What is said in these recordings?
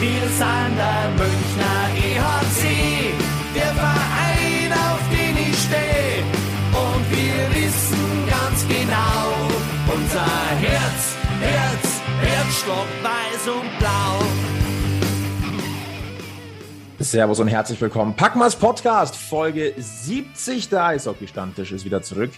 Wir sind der Münchner EHC, der Verein, auf den ich stehe. Und wir wissen ganz genau, unser Herz, Herz, Herzstock, weiß und blau. Servus und herzlich willkommen. Packmas Podcast, Folge 70 der Eishockey-Stammtisch ist wieder zurück.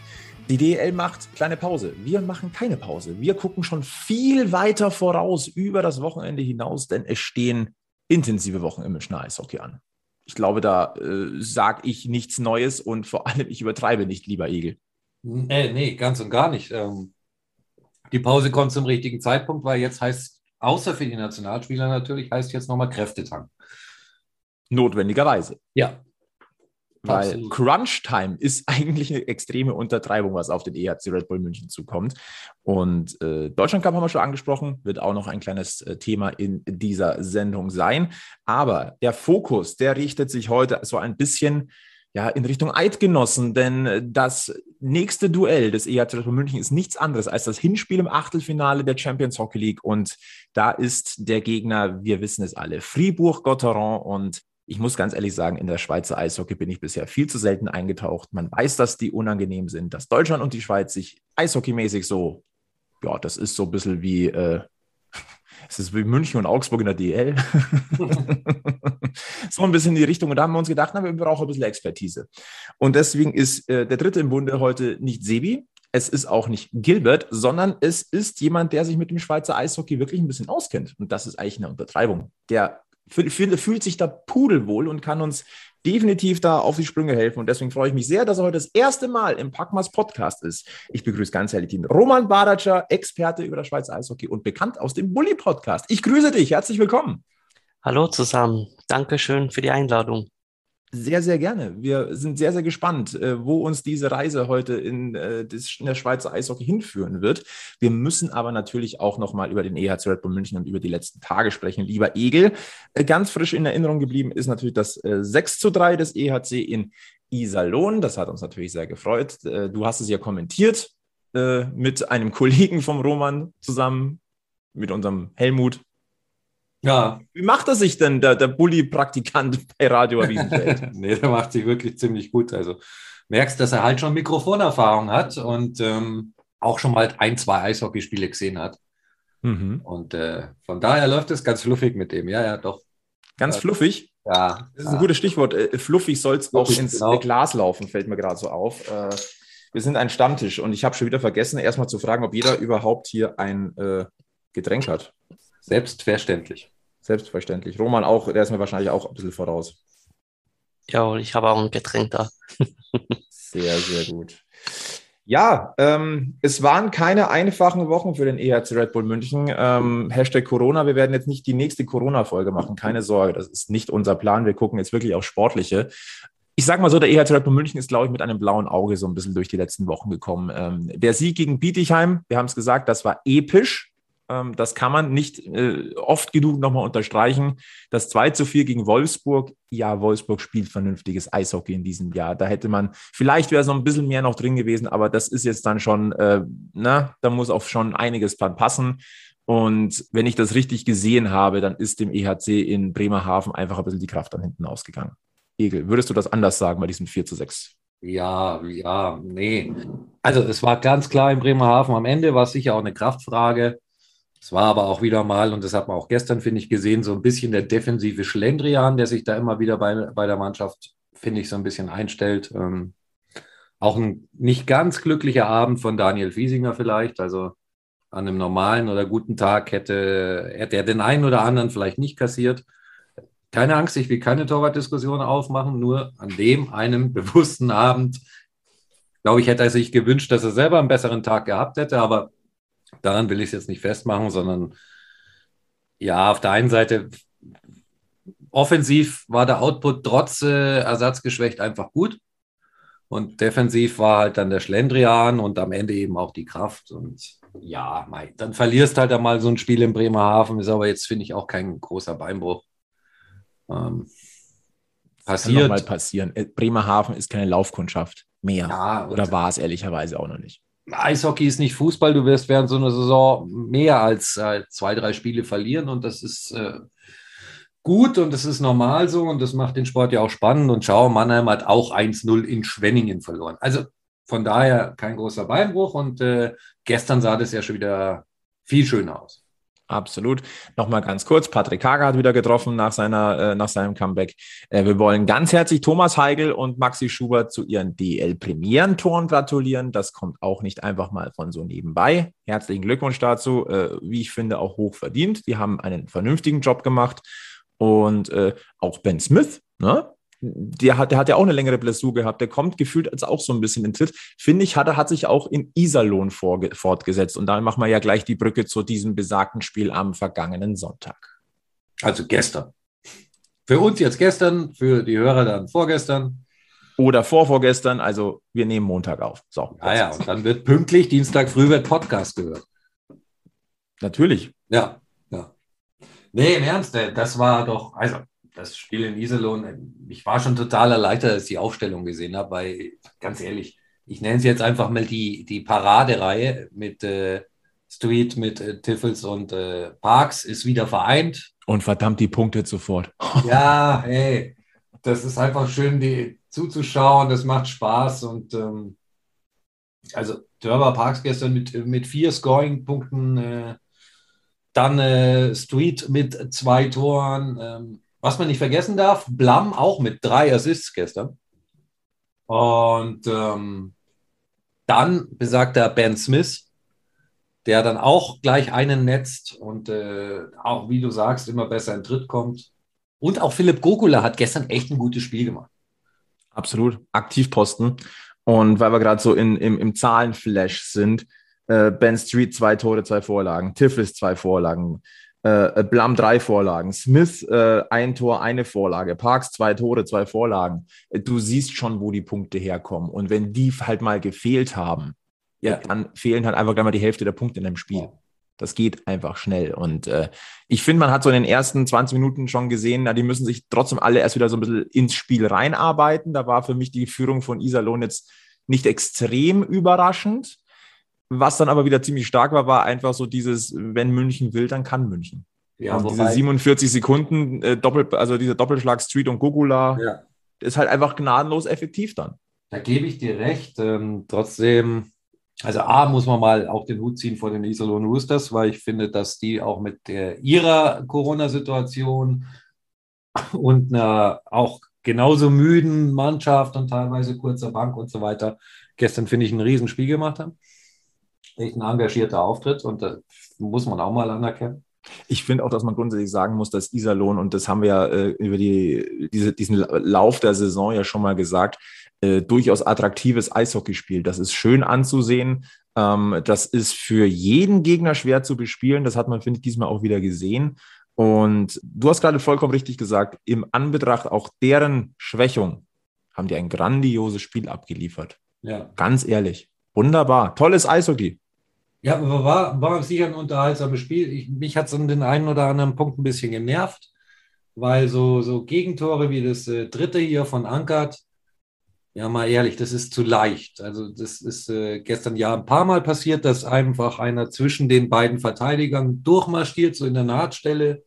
Die DL macht kleine Pause. Wir machen keine Pause. Wir gucken schon viel weiter voraus über das Wochenende hinaus, denn es stehen intensive Wochen im Münchner Eishockey an. Ich glaube, da äh, sage ich nichts Neues und vor allem ich übertreibe nicht, lieber Egel. Nee, nee, ganz und gar nicht. Ähm, die Pause kommt zum richtigen Zeitpunkt, weil jetzt heißt, außer für die Nationalspieler natürlich, heißt jetzt nochmal Kräftetank. Notwendigerweise. Ja, Weil Absolut. Crunch Time ist eigentlich eine extreme Untertreibung, was auf den EHC Red Bull München zukommt. Und äh, Deutschland Cup haben wir schon angesprochen, wird auch noch ein kleines äh, Thema in dieser Sendung sein. Aber der Fokus, der richtet sich heute so ein bisschen ja, in Richtung Eidgenossen, denn das nächste Duell des EHC Red Bull München ist nichts anderes als das Hinspiel im Achtelfinale der Champions Hockey League. Und da ist der Gegner, wir wissen es alle, Fribourg-Gotteron und ich muss ganz ehrlich sagen, in der Schweizer Eishockey bin ich bisher viel zu selten eingetaucht. Man weiß, dass die unangenehm sind, dass Deutschland und die Schweiz sich eishockeymäßig so, ja, das ist so ein bisschen wie, äh, es ist wie München und Augsburg in der DL. so ein bisschen in die Richtung. Und da haben wir uns gedacht, na, wir brauchen ein bisschen Expertise. Und deswegen ist äh, der dritte im Bunde heute nicht Sebi, es ist auch nicht Gilbert, sondern es ist jemand, der sich mit dem Schweizer Eishockey wirklich ein bisschen auskennt. Und das ist eigentlich eine Untertreibung. Der fühlt sich da pudelwohl und kann uns definitiv da auf die Sprünge helfen. Und deswegen freue ich mich sehr, dass er heute das erste Mal im Packmas Podcast ist. Ich begrüße ganz herzlich den Roman Badatscher, Experte über das Schweizer Eishockey und bekannt aus dem Bully Podcast. Ich grüße dich. Herzlich willkommen. Hallo zusammen. Dankeschön für die Einladung. Sehr, sehr gerne. Wir sind sehr, sehr gespannt, äh, wo uns diese Reise heute in, äh, in der Schweizer Eishockey hinführen wird. Wir müssen aber natürlich auch nochmal über den EHC Red Bull München und über die letzten Tage sprechen. Lieber Egel, äh, ganz frisch in Erinnerung geblieben ist natürlich das äh, 6 zu 3 des EHC in Iserlohn. Das hat uns natürlich sehr gefreut. Du hast es ja kommentiert mit einem Kollegen vom Roman zusammen, mit unserem Helmut. Ja. Wie macht er sich denn, der, der Bulli-Praktikant bei Radio Wiesenfeld? nee, der macht sich wirklich ziemlich gut. Also merkst, dass er halt schon Mikrofonerfahrung hat und ähm, auch schon mal ein, zwei Eishockeyspiele gesehen hat. mhm. Und äh, von daher läuft es ganz fluffig mit dem. Ja, ja, doch. Ganz Ja. fluffig. Ja, Das ist ein gutes Stichwort. Äh, Fluffig soll es auch ins genau. Glas laufen, fällt mir gerade so auf. Äh, Wir sind ein Stammtisch und ich habe schon wieder vergessen, erstmal zu fragen, ob jeder überhaupt hier ein äh, Getränk hat. Selbstverständlich. Selbstverständlich. Roman auch, der ist mir wahrscheinlich auch ein bisschen voraus. Ja, ich habe auch ein Getränk da. Sehr, sehr gut. Ja, ähm, es waren keine einfachen Wochen für den EHC Red Bull München. Ähm, Hashtag Corona. Wir werden jetzt nicht die nächste Corona-Folge machen. Keine Sorge, das ist nicht unser Plan. Wir gucken jetzt wirklich auf Sportliche. Ich sage mal so, der EHC Red Bull München ist, glaube ich, mit einem blauen Auge so ein bisschen durch die letzten Wochen gekommen. Ähm, der Sieg gegen Bietigheim, wir haben es gesagt, das war episch. Ähm, das kann man nicht äh, oft genug nochmal unterstreichen. Das 2 zu 4 gegen Wolfsburg, ja, Wolfsburg spielt vernünftiges Eishockey in diesem Jahr. Da hätte man, vielleicht wäre es noch ein bisschen mehr noch drin gewesen, aber das ist jetzt dann schon, äh, na, da muss auch schon einiges dran passen. Und wenn ich das richtig gesehen habe, dann ist dem EHC in Bremerhaven einfach ein bisschen die Kraft dann hinten ausgegangen. Egel, würdest du das anders sagen bei diesem 4 zu 6? Ja, ja, nee. Also es war ganz klar in Bremerhaven am Ende, war sicher auch eine Kraftfrage. Es war aber auch wieder mal, und das hat man auch gestern, finde ich, gesehen, so ein bisschen der defensive Schlendrian, der sich da immer wieder bei, bei der Mannschaft, finde ich, so ein bisschen einstellt. Ähm, auch ein nicht ganz glücklicher Abend von Daniel Fiesinger vielleicht. Also an einem normalen oder guten Tag hätte, hätte er den einen oder anderen vielleicht nicht kassiert. Keine Angst, ich will keine Torwartdiskussion aufmachen, nur an dem einem bewussten Abend, glaube ich, hätte er sich gewünscht, dass er selber einen besseren Tag gehabt hätte, aber daran will ich es jetzt nicht festmachen, sondern ja, auf der einen Seite offensiv war der Output trotz äh, ersatzgeschwächt einfach gut. Und defensiv war halt dann der Schlendrian und am Ende eben auch die Kraft. Und ja, mei, dann verlierst halt einmal so ein Spiel in Bremerhaven, ist aber jetzt, finde ich, auch kein großer Beinbruch. Ähm, Kann passiert. noch mal passieren. Äh, Bremerhaven ist keine Laufkundschaft mehr. Ja, Oder war es ehrlicherweise auch noch nicht? Eishockey ist nicht Fußball, du wirst während so einer Saison mehr als äh, zwei, drei Spiele verlieren und das ist, äh, gut und es ist normal so und das macht den Sport ja auch spannend. Und schau, Mannheim hat auch 1-0 in Schwenningen verloren. Also von daher kein großer Beinbruch und äh, gestern sah das ja schon wieder viel schöner aus. Absolut. Nochmal ganz kurz. Patrick Hager hat wieder getroffen nach, seiner, äh, nach seinem Comeback. Äh, wir wollen ganz herzlich Thomas Heigl und Maxi Schubert zu ihren DL-Premierentoren gratulieren. Das kommt auch nicht einfach mal von so nebenbei. Herzlichen Glückwunsch dazu. Äh, wie ich finde, auch hoch verdient. Die haben einen vernünftigen Job gemacht. Und äh, auch Ben Smith, ne? Der hat, der hat ja auch eine längere Blessur gehabt. Der kommt gefühlt als auch so ein bisschen in Tritt. Finde ich, hat er hat sich auch in Iserlohn fortgesetzt. Und da machen wir ja gleich die Brücke zu diesem besagten Spiel am vergangenen Sonntag. Also gestern. Für uns jetzt gestern, für die Hörer dann vorgestern. Oder vorvorgestern, also wir nehmen Montag auf. So. Ah ja, und dann wird pünktlich Dienstag früh wird Podcast gehört. Natürlich. Ja, ja. Nee, im Ernst, das war doch, also das Spiel in Iserlohn, ich war schon total erleichtert, als ich die Aufstellung gesehen habe, weil, ganz ehrlich, ich nenne es jetzt einfach mal die, die Paradereihe mit äh, Street, mit äh, Tiffels und äh, Parks ist wieder vereint. Und verdammt die Punkte sofort. ja, hey, das ist einfach schön, die zuzuschauen, das macht Spaß und ähm, also Dörber Parks gestern mit, mit vier Scoring-Punkten, äh, dann äh, Street mit zwei Toren, ähm, was man nicht vergessen darf, Blam auch mit drei Assists gestern. Und ähm, dann besagter Ben Smith, der dann auch gleich einen netzt und äh, auch, wie du sagst, immer besser in Tritt kommt. Und auch Philipp Gokula hat gestern echt ein gutes Spiel gemacht. Absolut. Aktivposten. Und weil wir gerade so in, im, im Zahlenflash sind, äh, Ben Street zwei Tore, zwei Vorlagen, Tiflis zwei Vorlagen, äh, Blum drei Vorlagen, Smith äh, ein Tor, eine Vorlage, Parks zwei Tore, zwei Vorlagen. Du siehst schon, wo die Punkte herkommen. Und wenn die halt mal gefehlt haben, ja. dann fehlen halt einfach gleich mal die Hälfte der Punkte in einem Spiel. Das geht einfach schnell. Und äh, ich finde, man hat so in den ersten 20 Minuten schon gesehen, na, die müssen sich trotzdem alle erst wieder so ein bisschen ins Spiel reinarbeiten. Da war für mich die Führung von Iserlohn jetzt nicht extrem überraschend. Was dann aber wieder ziemlich stark war, war einfach so dieses, wenn München will, dann kann München. Ja, und diese 47 Sekunden, äh, Doppel, also dieser Doppelschlag Street und Gugula, ja. ist halt einfach gnadenlos effektiv dann. Da gebe ich dir recht. Ähm, trotzdem, also A, muss man mal auch den Hut ziehen vor den Iserlohn Roosters, weil ich finde, dass die auch mit der, ihrer Corona-Situation und einer auch genauso müden Mannschaft und teilweise kurzer Bank und so weiter gestern, finde ich, ein Riesenspiel gemacht haben echt ein engagierter Auftritt und das muss man auch mal anerkennen. Ich finde auch, dass man grundsätzlich sagen muss, dass Iserlohn, und das haben wir ja äh, über die, diese, diesen Lauf der Saison ja schon mal gesagt, äh, durchaus attraktives Eishockey spielt. Das ist schön anzusehen. Ähm, das ist für jeden Gegner schwer zu bespielen. Das hat man, finde ich, diesmal auch wieder gesehen. Und du hast gerade vollkommen richtig gesagt, im Anbetracht auch deren Schwächung haben die ein grandioses Spiel abgeliefert. Ja. Ganz ehrlich. Wunderbar. Tolles Eishockey. Ja, aber war, war sicher ein unterhaltsames Spiel. Ich, mich hat es an den einen oder anderen Punkt ein bisschen genervt, weil so, so Gegentore wie das äh, dritte hier von Ankert, ja, mal ehrlich, das ist zu leicht. Also, das ist äh, gestern ja ein paar Mal passiert, dass einfach einer zwischen den beiden Verteidigern durchmarschiert, so in der Nahtstelle.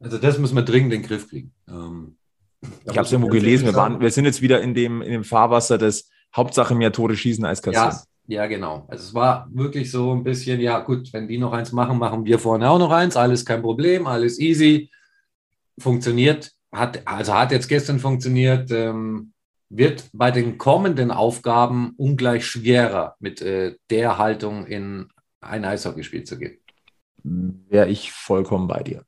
Also, das müssen wir dringend in den Griff kriegen. Ähm, ich habe es irgendwo gelesen, wir, waren, wir sind jetzt wieder in dem, in dem Fahrwasser des Hauptsache mehr Tore schießen als kassieren. Ja, ja, genau. Also es war wirklich so ein bisschen, ja gut, wenn die noch eins machen, machen wir vorne auch noch eins. Alles kein Problem, alles easy. Funktioniert, hat, also hat jetzt gestern funktioniert, ähm, wird bei den kommenden Aufgaben ungleich schwerer, mit äh, der Haltung in ein Eishockeyspiel zu gehen. Wäre ich vollkommen bei dir.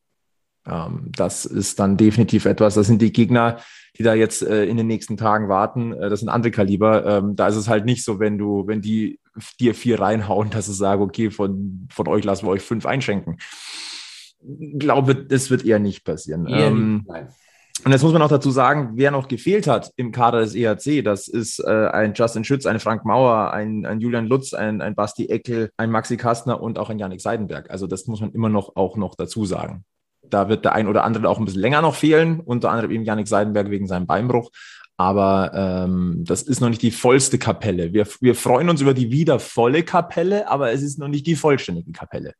Ähm, das ist dann definitiv etwas, das sind die Gegner, die da jetzt äh, in den nächsten Tagen warten. Äh, das sind andere Kaliber. Ähm, da ist es halt nicht so, wenn du, wenn die dir vier reinhauen, dass ich sage, okay, von, von euch lassen wir euch fünf einschenken. Ich glaube, das wird eher nicht passieren. Eher ähm, nicht, und jetzt muss man auch dazu sagen, wer noch gefehlt hat im Kader des EHC, das ist äh, ein Justin Schütz, ein Frank Mauer, ein, ein Julian Lutz, ein, ein Basti Eckel, ein Maxi Kastner und auch ein Janik Seidenberg. Also das muss man immer noch auch noch dazu sagen. Da wird der ein oder andere auch ein bisschen länger noch fehlen, unter anderem eben Janik Seidenberg wegen seinem Beinbruch. Aber ähm, das ist noch nicht die vollste Kapelle. Wir, wir freuen uns über die wieder volle Kapelle, aber es ist noch nicht die vollständige Kapelle.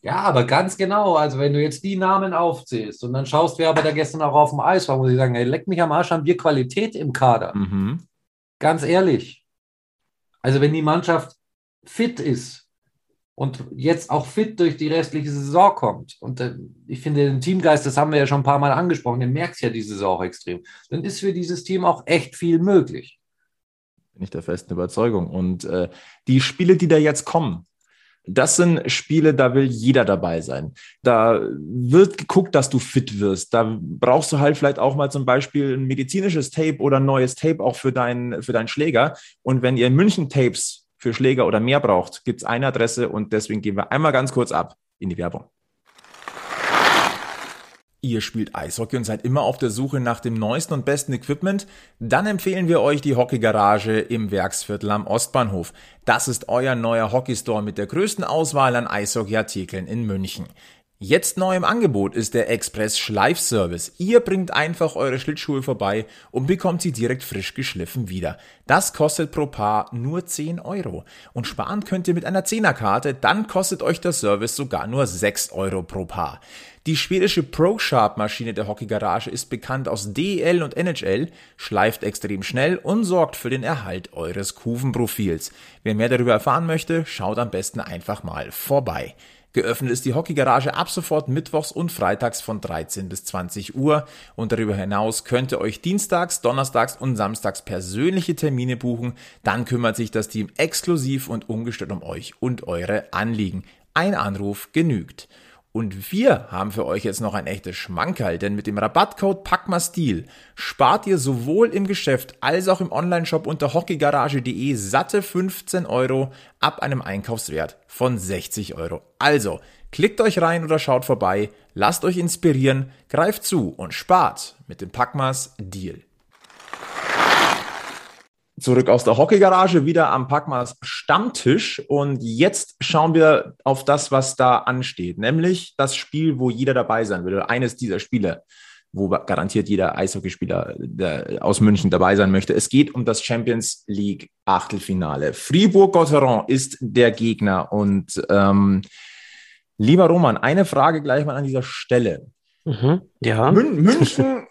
Ja, aber ganz genau. Also, wenn du jetzt die Namen aufzählst und dann schaust, wer aber da gestern auch auf dem Eis war, muss ich sagen, ey, leck mich am Arsch, haben wir Qualität im Kader. Mhm. Ganz ehrlich. Also, wenn die Mannschaft fit ist und jetzt auch fit durch die restliche Saison kommt, und äh, ich finde, den Teamgeist, das haben wir ja schon ein paar Mal angesprochen, den merkst ja diese Saison auch extrem, dann ist für dieses Team auch echt viel möglich. Bin ich der festen Überzeugung. Und äh, die Spiele, die da jetzt kommen, das sind Spiele, da will jeder dabei sein. Da wird geguckt, dass du fit wirst. Da brauchst du halt vielleicht auch mal zum Beispiel ein medizinisches Tape oder ein neues Tape auch für, deinen für deinen Schläger. Und wenn ihr in München Tapes für Schläger oder mehr braucht, gibt es eine Adresse und deswegen gehen wir einmal ganz kurz ab in die Werbung. Ihr spielt Eishockey und seid immer auf der Suche nach dem neuesten und besten Equipment? Dann empfehlen wir euch die Hockeygarage im Werksviertel am Ostbahnhof. Das ist euer neuer Hockeystore mit der größten Auswahl an Eishockeyartikeln in München. Jetzt neu im Angebot ist der Express Schleifservice. Ihr bringt einfach eure Schlittschuhe vorbei und bekommt sie direkt frisch geschliffen wieder. Das kostet pro Paar nur 10 Euro. Und sparen könnt ihr mit einer 10er-Karte, dann kostet euch der Service sogar nur 6 Euro pro Paar. Die schwedische ProSharp-Maschine der Hockeygarage ist bekannt aus DEL und NHL, schleift extrem schnell und sorgt für den Erhalt eures Kufenprofils. Wer mehr darüber erfahren möchte, schaut am besten einfach mal vorbei. Geöffnet ist die Hockeygarage ab sofort mittwochs und freitags von 13 bis 20 Uhr und darüber hinaus könnt ihr euch dienstags, donnerstags und samstags persönliche Termine buchen. Dann kümmert sich das Team exklusiv und ungestört um euch und eure Anliegen. Ein Anruf genügt. Und wir haben für euch jetzt noch ein echtes Schmankerl, denn mit dem Rabattcode PACMASTIL spart ihr sowohl im Geschäft als auch im Onlineshop unter hockeygarage.de satte 15 Euro ab einem Einkaufswert von 60 Euro. Also, klickt euch rein oder schaut vorbei, lasst euch inspirieren, greift zu und spart mit dem PACMAS Deal zurück aus der Hockeygarage, wieder am Packmas Stammtisch. Und jetzt schauen wir auf das, was da ansteht, nämlich das Spiel, wo jeder dabei sein will, eines dieser Spiele, wo garantiert jeder Eishockeyspieler aus München dabei sein möchte. Es geht um das Champions League Achtelfinale. Fribourg-Gotteron ist der Gegner. Und ähm, lieber Roman, eine Frage gleich mal an dieser Stelle. Mhm, ja. Mün München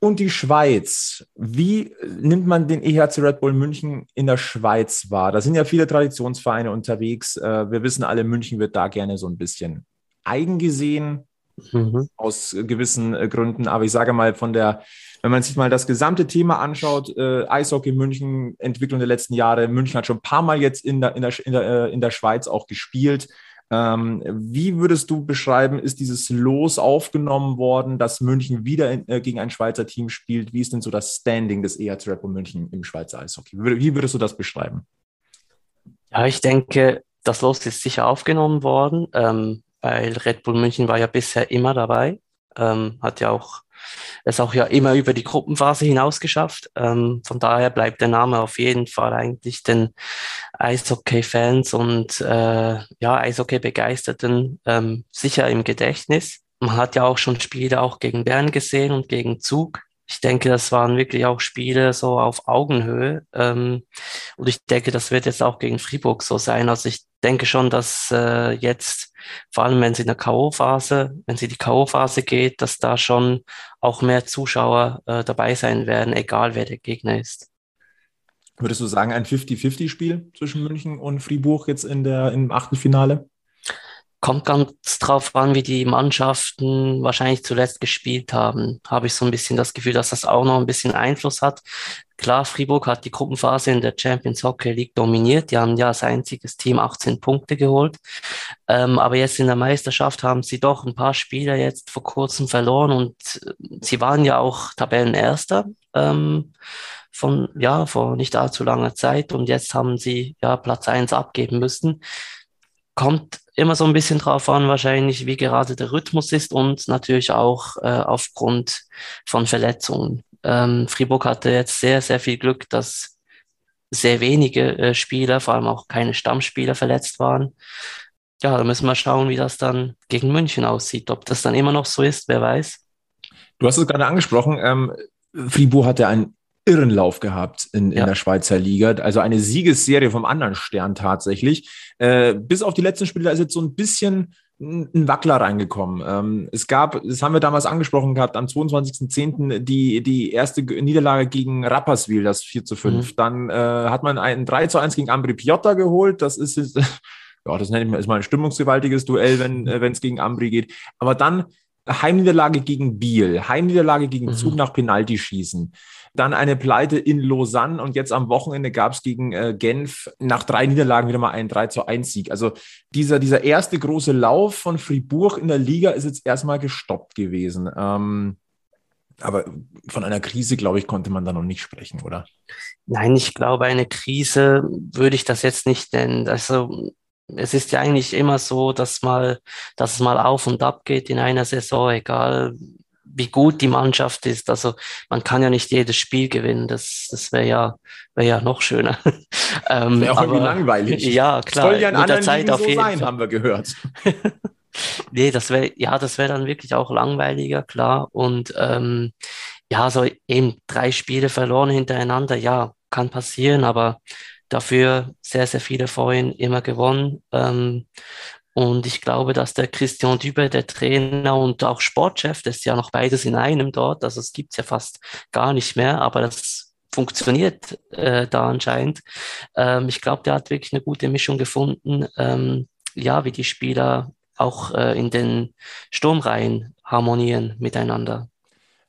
und die Schweiz. Wie nimmt man den EHC Red Bull München in der Schweiz wahr? Da sind ja viele Traditionsvereine unterwegs. Äh, wir wissen alle, München wird da gerne so ein bisschen eigen gesehen, mhm. aus gewissen äh, Gründen. Aber ich sage mal, von der, wenn man sich mal das gesamte Thema anschaut, äh, Eishockey München, Entwicklung der letzten Jahre, München hat schon ein paar Mal jetzt in der, in der, in der, in der Schweiz auch gespielt. Ähm, wie würdest du beschreiben, ist dieses Los aufgenommen worden, dass München wieder in, äh, gegen ein Schweizer Team spielt? Wie ist denn so das Standing des EHC Red Bull München im Schweizer Eishockey? Wie, wie würdest du das beschreiben? Ja, ich denke, das Los ist sicher aufgenommen worden, ähm, weil Red Bull München war ja bisher immer dabei, ähm, hat ja auch es auch ja immer über die Gruppenphase hinaus geschafft. Ähm, von daher bleibt der Name auf jeden Fall eigentlich den Eishockey-Fans und äh, ja, Eishockey-Begeisterten ähm, sicher im Gedächtnis. Man hat ja auch schon Spiele auch gegen Bern gesehen und gegen Zug. Ich denke, das waren wirklich auch Spiele so auf Augenhöhe. Ähm, und ich denke, das wird jetzt auch gegen Fribourg so sein. Also ich denke schon, dass äh, jetzt, vor allem wenn sie in der K.O.-Phase, wenn sie die K.O.-Phase geht, dass da schon auch mehr Zuschauer äh, dabei sein werden, egal wer der Gegner ist. Würdest du sagen, ein 50-50-Spiel zwischen München und Fribourg jetzt in der, im Achtelfinale? Kommt ganz drauf an, wie die Mannschaften wahrscheinlich zuletzt gespielt haben. Habe ich so ein bisschen das Gefühl, dass das auch noch ein bisschen Einfluss hat. Klar, Fribourg hat die Gruppenphase in der Champions Hockey League dominiert. Die haben ja als einziges Team 18 Punkte geholt. Ähm, aber jetzt in der Meisterschaft haben sie doch ein paar Spiele jetzt vor kurzem verloren und äh, sie waren ja auch Tabellenerster. Ähm, von, ja, vor nicht allzu langer Zeit und jetzt haben sie ja Platz eins abgeben müssen. Kommt immer so ein bisschen drauf an, wahrscheinlich, wie gerade der Rhythmus ist und natürlich auch äh, aufgrund von Verletzungen. Ähm, Fribourg hatte jetzt sehr, sehr viel Glück, dass sehr wenige äh, Spieler, vor allem auch keine Stammspieler verletzt waren. Ja, da müssen wir schauen, wie das dann gegen München aussieht. Ob das dann immer noch so ist, wer weiß. Du hast es gerade angesprochen. Ähm, Fribourg hatte ein irren Lauf gehabt in, in ja. der Schweizer Liga. Also eine Siegesserie vom anderen Stern tatsächlich. Äh, bis auf die letzten Spiele, da ist jetzt so ein bisschen ein Wackler reingekommen. Ähm, es gab, das haben wir damals angesprochen gehabt, am 22.10. die, die erste Niederlage gegen Rapperswil, das 4 zu 5. Mhm. Dann äh, hat man ein 3 zu 1 gegen Ambri Piotta geholt. Das ist, ist ja, das nenne ich mal, ist mal ein stimmungsgewaltiges Duell, wenn äh, es gegen Ambri geht. Aber dann Heimniederlage gegen Biel, Heimniederlage gegen mhm. Zug nach Penaltyschießen. Dann eine Pleite in Lausanne und jetzt am Wochenende gab es gegen äh, Genf nach drei Niederlagen wieder mal einen 3 zu 1 Sieg. Also dieser, dieser erste große Lauf von Fribourg in der Liga ist jetzt erstmal gestoppt gewesen. Ähm, aber von einer Krise, glaube ich, konnte man da noch nicht sprechen, oder? Nein, ich glaube, eine Krise würde ich das jetzt nicht nennen. Also es ist ja eigentlich immer so, dass mal, dass es mal auf und ab geht in einer Saison, egal wie gut die Mannschaft ist. Also man kann ja nicht jedes Spiel gewinnen. Das, das wäre ja, wäre ja noch schöner. ähm, wäre auch aber, irgendwie langweilig. Ja, klar. Soll ja in anderen Zeit auf so sein, Fall. haben wir gehört. nee, das wäre, ja, das wäre dann wirklich auch langweiliger, klar. Und ähm, ja, so eben drei Spiele verloren hintereinander, ja, kann passieren, aber dafür sehr, sehr viele vorhin immer gewonnen. Ähm, und ich glaube, dass der Christian Dübe, der Trainer und auch Sportchef, das ist ja noch beides in einem dort, also es gibt es ja fast gar nicht mehr, aber das funktioniert äh, da anscheinend. Ähm, ich glaube, der hat wirklich eine gute Mischung gefunden, ähm, ja, wie die Spieler auch äh, in den Sturmreihen harmonieren miteinander.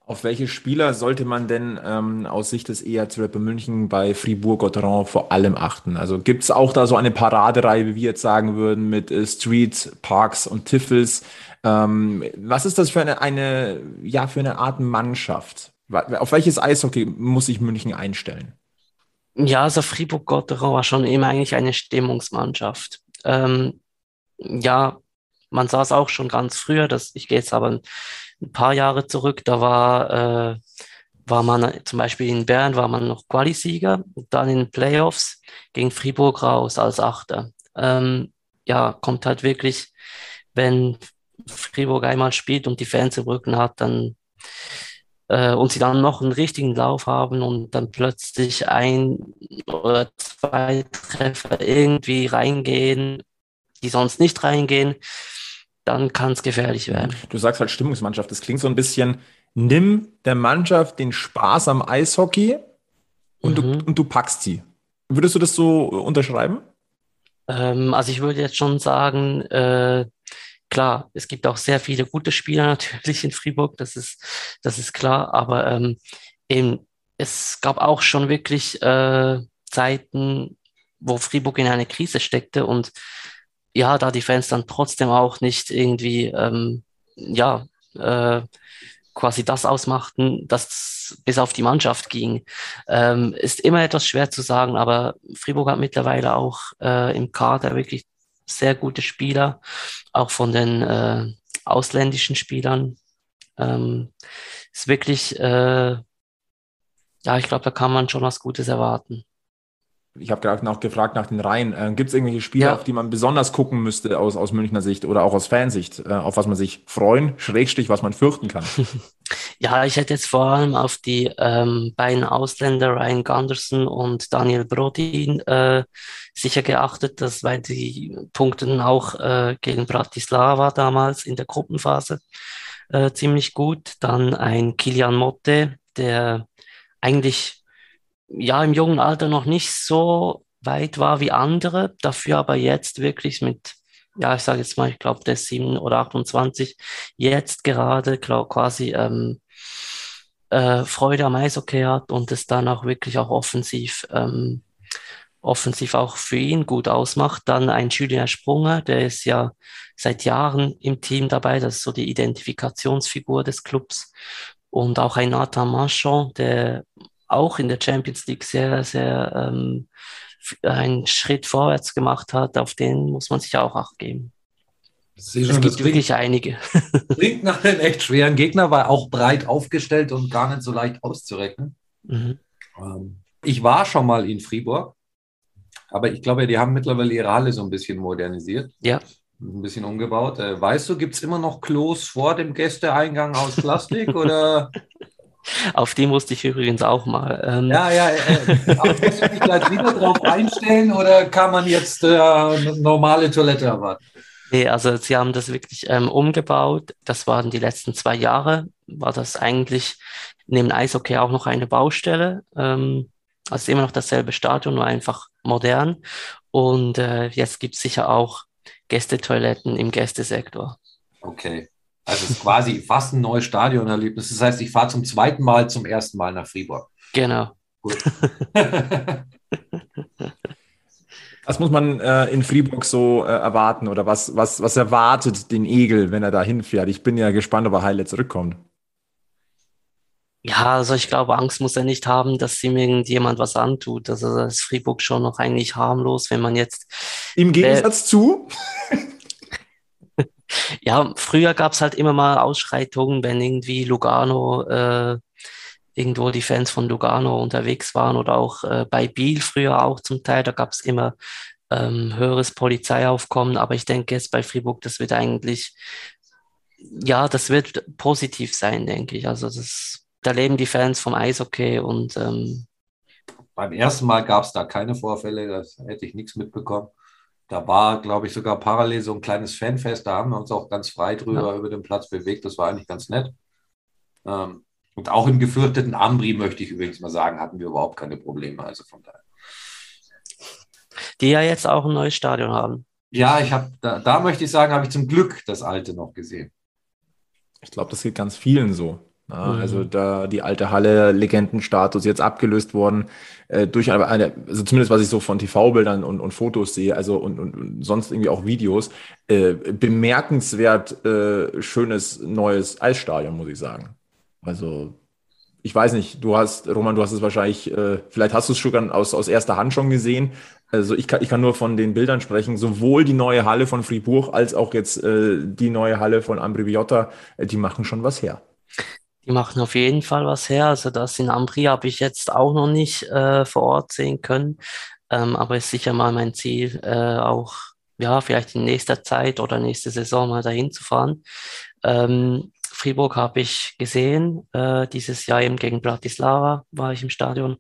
Auf welche Spieler sollte man denn ähm, aus Sicht des EHC Rapper München bei Fribourg-Gotteron vor allem achten? Also gibt es auch da so eine Paradereihe, wie wir jetzt sagen würden, mit äh, Street, Parks und Tiffels? Ähm, was ist das für eine, eine, ja, für eine Art Mannschaft? Auf welches Eishockey muss sich München einstellen? Ja, also Fribourg-Gotteron war schon immer eigentlich eine Stimmungsmannschaft. Ähm, ja, man sah es auch schon ganz früher, dass ich gehe jetzt aber ein paar Jahre zurück, da war, äh, war man zum Beispiel in Bern war man noch Quali-Sieger, dann in den Playoffs gegen Fribourg raus als Achter. Ähm, ja, kommt halt wirklich, wenn Fribourg einmal spielt und die Fans im Rücken hat, dann äh, und sie dann noch einen richtigen Lauf haben und dann plötzlich ein oder zwei Treffer irgendwie reingehen, die sonst nicht reingehen, dann kann es gefährlich werden. Du sagst halt Stimmungsmannschaft. Das klingt so ein bisschen, nimm der Mannschaft den Spaß am Eishockey und, mhm. du, und du packst sie. Würdest du das so unterschreiben? Ähm, also ich würde jetzt schon sagen, äh, klar, es gibt auch sehr viele gute Spieler natürlich in Fribourg, das ist, das ist klar, aber ähm, eben, es gab auch schon wirklich äh, Zeiten, wo Fribourg in eine Krise steckte und ja, da die Fans dann trotzdem auch nicht irgendwie, ähm, ja, äh, quasi das ausmachten, dass bis auf die Mannschaft ging. Ähm, ist immer etwas schwer zu sagen, aber Fribourg hat mittlerweile auch äh, im Kader wirklich sehr gute Spieler, auch von den äh, ausländischen Spielern. Ähm, ist wirklich, äh, ja, ich glaube, da kann man schon was Gutes erwarten ich habe gerade noch gefragt nach den Reihen. Äh, Gibt es irgendwelche Spiele, ja. auf die man besonders gucken müsste aus, aus Münchner Sicht oder auch aus Fansicht, äh, auf was man sich freuen, Schrägstich, was man fürchten kann? ja, ich hätte jetzt vor allem auf die ähm, beiden Ausländer, Ryan Gunderson und Daniel Brodin, äh, sicher geachtet, dass, weil die punkten auch äh, gegen Bratislava damals in der Gruppenphase äh, ziemlich gut. Dann ein Kilian Motte, der eigentlich ja im jungen Alter noch nicht so weit war wie andere, dafür aber jetzt wirklich mit, ja, ich sage jetzt mal, ich glaube, der ist 7 oder 28, jetzt gerade glaub, quasi ähm, äh, Freude am Eishockey hat und es dann auch wirklich auch offensiv, ähm, offensiv auch für ihn gut ausmacht. Dann ein Julien Sprunger, der ist ja seit Jahren im Team dabei, das ist so die Identifikationsfigur des Clubs. Und auch ein Nathan Marchand, der auch in der Champions League sehr, sehr ähm, einen Schritt vorwärts gemacht hat, auf den muss man sich auch Acht geben. es gibt wirklich einige. Klingt nach einem echt schweren Gegner, war auch breit aufgestellt und gar nicht so leicht auszurechnen. Mhm. Ähm, ich war schon mal in Fribourg, aber ich glaube, die haben mittlerweile ihre Halle so ein bisschen modernisiert. Ja. Ein bisschen umgebaut. Äh, weißt du, gibt es immer noch Klos vor dem Gästeeingang aus Plastik oder Auf die musste ich übrigens auch mal. Ähm. Ja, ja, äh, musst du dich gleich wieder drauf einstellen oder kann man jetzt äh, eine normale Toilette erwarten? Nee, also sie haben das wirklich ähm, umgebaut. Das waren die letzten zwei Jahre, war das eigentlich neben Eishockey auch noch eine Baustelle. Ähm, also immer noch dasselbe Stadion, nur einfach modern. Und äh, jetzt gibt es sicher auch Gästetoiletten im Gästesektor. Okay. Also es ist quasi fast ein neues Stadionerlebnis. Das heißt, ich fahre zum zweiten Mal zum ersten Mal nach Fribourg. Genau. Gut. Was muss man äh, in Fribourg so äh, erwarten oder was, was, was erwartet den Egel, wenn er da hinfährt? Ich bin ja gespannt, ob er heile zurückkommt. Ja, also ich glaube, Angst muss er nicht haben, dass ihm irgendjemand was antut. Also das ist Fribourg schon noch eigentlich harmlos, wenn man jetzt. Im Gegensatz äh, zu? ja, früher gab es halt immer mal Ausschreitungen, wenn irgendwie Lugano äh, irgendwo die Fans von Lugano unterwegs waren oder auch äh, bei Biel früher auch zum Teil, da gab es immer ähm, höheres Polizeiaufkommen, aber ich denke jetzt bei Fribourg, das wird eigentlich, ja, das wird positiv sein, denke ich. Also das, da leben die Fans vom Eishockey und ähm, beim ersten Mal gab es da keine Vorfälle, das hätte ich nichts mitbekommen. Da war, glaube ich, sogar parallel so ein kleines Fanfest, da haben wir uns auch ganz frei drüber ja. über den Platz bewegt. Das war eigentlich ganz nett. Ähm, und auch im gefürchteten Ambri, möchte ich übrigens mal sagen, hatten wir überhaupt keine Probleme. Also von daher. Die ja jetzt auch ein neues Stadion haben. Ja, ich habe, da, da möchte ich sagen, habe ich zum Glück das alte noch gesehen. Ich glaube, das geht ganz vielen so. Ja, mhm. Also da die alte Halle Legendenstatus jetzt abgelöst worden äh, durch eine, also zumindest was ich so von TV-Bildern und, und Fotos sehe, also und, und, und sonst irgendwie auch Videos, äh, bemerkenswert äh, schönes neues Eisstadion, muss ich sagen. Also ich weiß nicht, du hast, Roman, du hast es wahrscheinlich, äh, vielleicht hast du es schon aus, aus erster Hand schon gesehen. Also ich kann, ich kann nur von den Bildern sprechen. Sowohl die neue Halle von Fribourg als auch jetzt äh, die neue Halle von Ambri Viotta, äh, die machen schon was her. Die machen auf jeden Fall was her. Also das in Ambri habe ich jetzt auch noch nicht äh, vor Ort sehen können. Ähm, aber ist sicher mal mein Ziel, äh, auch ja, vielleicht in nächster Zeit oder nächste Saison mal dahin zu fahren. Ähm, Fribourg habe ich gesehen. Äh, dieses Jahr eben gegen Bratislava war ich im Stadion.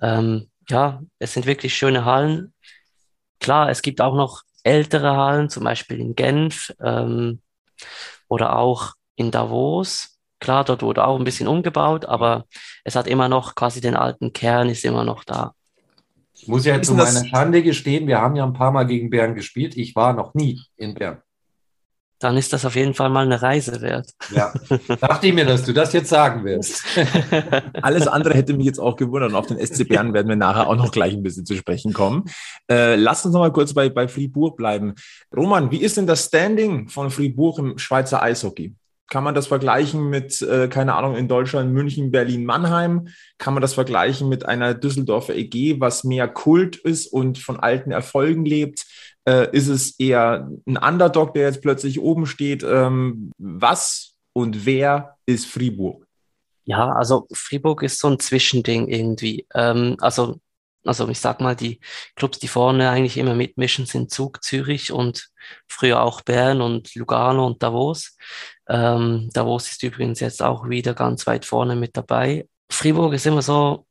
Ähm, ja, es sind wirklich schöne Hallen. Klar, es gibt auch noch ältere Hallen, zum Beispiel in Genf ähm, oder auch in Davos. Klar, dort wurde auch ein bisschen umgebaut, aber es hat immer noch quasi den alten Kern, ist immer noch da. Ich muss ja zu meiner Schande gestehen, wir haben ja ein paar Mal gegen Bern gespielt. Ich war noch nie in Bern dann ist das auf jeden Fall mal eine Reise wert. Ja, dachte ich mir, dass du das jetzt sagen wirst. Alles andere hätte mich jetzt auch gewundert. Und auf den SC Bern werden wir nachher auch noch gleich ein bisschen zu sprechen kommen. Äh, lass uns noch mal kurz bei, bei Fribourg bleiben. Roman, wie ist denn das Standing von Fribourg im Schweizer Eishockey? Kann man das vergleichen mit, äh, keine Ahnung, in Deutschland, München, Berlin, Mannheim? Kann man das vergleichen mit einer Düsseldorfer EG, was mehr Kult ist und von alten Erfolgen lebt? Äh, ist es eher ein Underdog, der jetzt plötzlich oben steht? Ähm, was und wer ist Fribourg? Ja, also Fribourg ist so ein Zwischending irgendwie. Ähm, also, also ich sag mal, die Clubs, die vorne eigentlich immer mitmischen, sind Zug, Zürich und früher auch Bern und Lugano und Davos. Ähm, Davos ist übrigens jetzt auch wieder ganz weit vorne mit dabei. Fribourg ist immer so,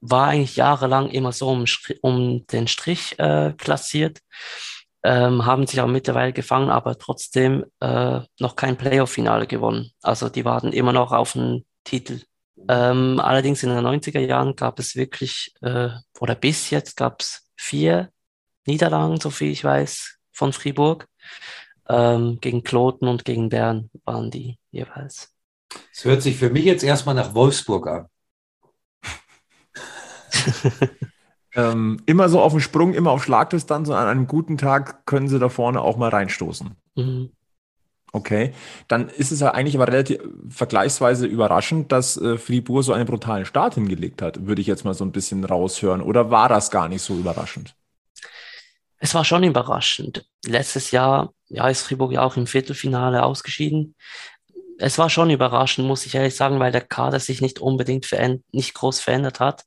war eigentlich jahrelang immer so um, um den Strich äh, klassiert ähm, haben sich auch mittlerweile gefangen, aber trotzdem äh, noch kein Playoff-Finale gewonnen. Also die warten immer noch auf einen Titel. Ähm, allerdings in den 90er Jahren gab es wirklich, äh, oder bis jetzt gab es vier Niederlagen, so viel ich weiß, von Fribourg. Ähm, gegen Kloten und gegen Bern waren die jeweils. Es hört sich für mich jetzt erstmal nach Wolfsburg an. ähm, immer so auf dem Sprung, immer auf Schlagdistanz und an einem guten Tag können sie da vorne auch mal reinstoßen. Mhm. Okay, dann ist es ja eigentlich aber relativ vergleichsweise überraschend, dass äh, Fribourg so einen brutalen Start hingelegt hat, würde ich jetzt mal so ein bisschen raushören. Oder war das gar nicht so überraschend? Es war schon überraschend. Letztes Jahr ja, ist Fribourg ja auch im Viertelfinale ausgeschieden es war schon überraschend, muss ich ehrlich sagen, weil der Kader sich nicht unbedingt nicht groß verändert hat.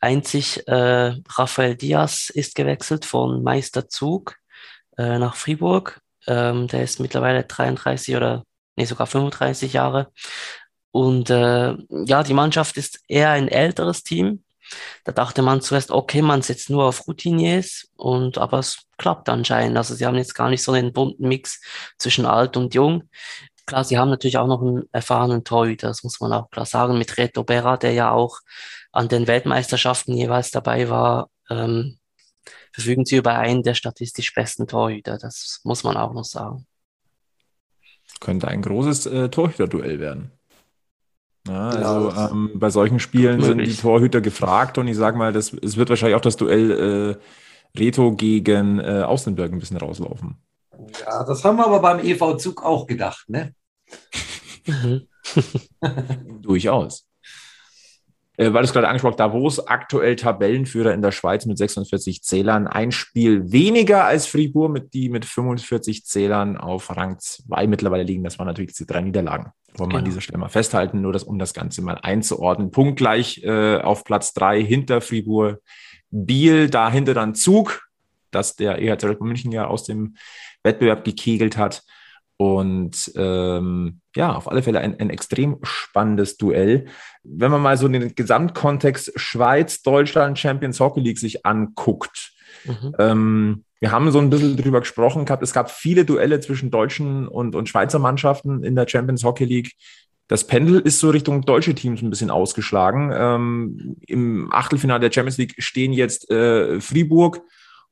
Einzig äh, Rafael Diaz ist gewechselt von Meisterzug äh, nach Fribourg. Ähm, der ist mittlerweile 33 oder nee, sogar 35 Jahre. Und äh, ja, die Mannschaft ist eher ein älteres Team. Da dachte man zuerst, okay, man setzt nur auf Routiniers und aber es klappt anscheinend. Also sie haben jetzt gar nicht so einen bunten Mix zwischen alt und jung. Klar, sie haben natürlich auch noch einen erfahrenen Torhüter, das muss man auch klar sagen, mit Reto Berra, der ja auch an den Weltmeisterschaften jeweils dabei war, ähm, verfügen sie über einen der statistisch besten Torhüter. Das muss man auch noch sagen. Könnte ein großes äh, Torhüter-Duell werden. Ja, also ja, ähm, bei solchen Spielen sind die Torhüter gefragt und ich sage mal, das, es wird wahrscheinlich auch das Duell äh, Reto gegen äh, Außenberg ein bisschen rauslaufen. Ja, das haben wir aber beim EV Zug auch gedacht, ne? Durchaus. Äh, weil es gerade angesprochen Davos aktuell Tabellenführer in der Schweiz mit 46 Zählern. Ein Spiel weniger als Fribourg, mit die mit 45 Zählern auf Rang 2 mittlerweile liegen. Das waren natürlich diese drei Niederlagen. Wollen wir genau. an dieser Stelle mal festhalten, nur das, um das Ganze mal einzuordnen. Punktgleich äh, auf Platz 3 hinter Fribourg. Biel, dahinter dann Zug, dass der Bull München ja aus dem Wettbewerb gekegelt hat. Und ähm, ja, auf alle Fälle ein, ein extrem spannendes Duell. Wenn man mal so den Gesamtkontext Schweiz, Deutschland, Champions Hockey League sich anguckt, mhm. ähm, wir haben so ein bisschen drüber gesprochen gehabt. Es gab viele Duelle zwischen deutschen und, und Schweizer Mannschaften in der Champions Hockey League. Das Pendel ist so Richtung deutsche Teams ein bisschen ausgeschlagen. Ähm, Im Achtelfinale der Champions League stehen jetzt äh, Fribourg,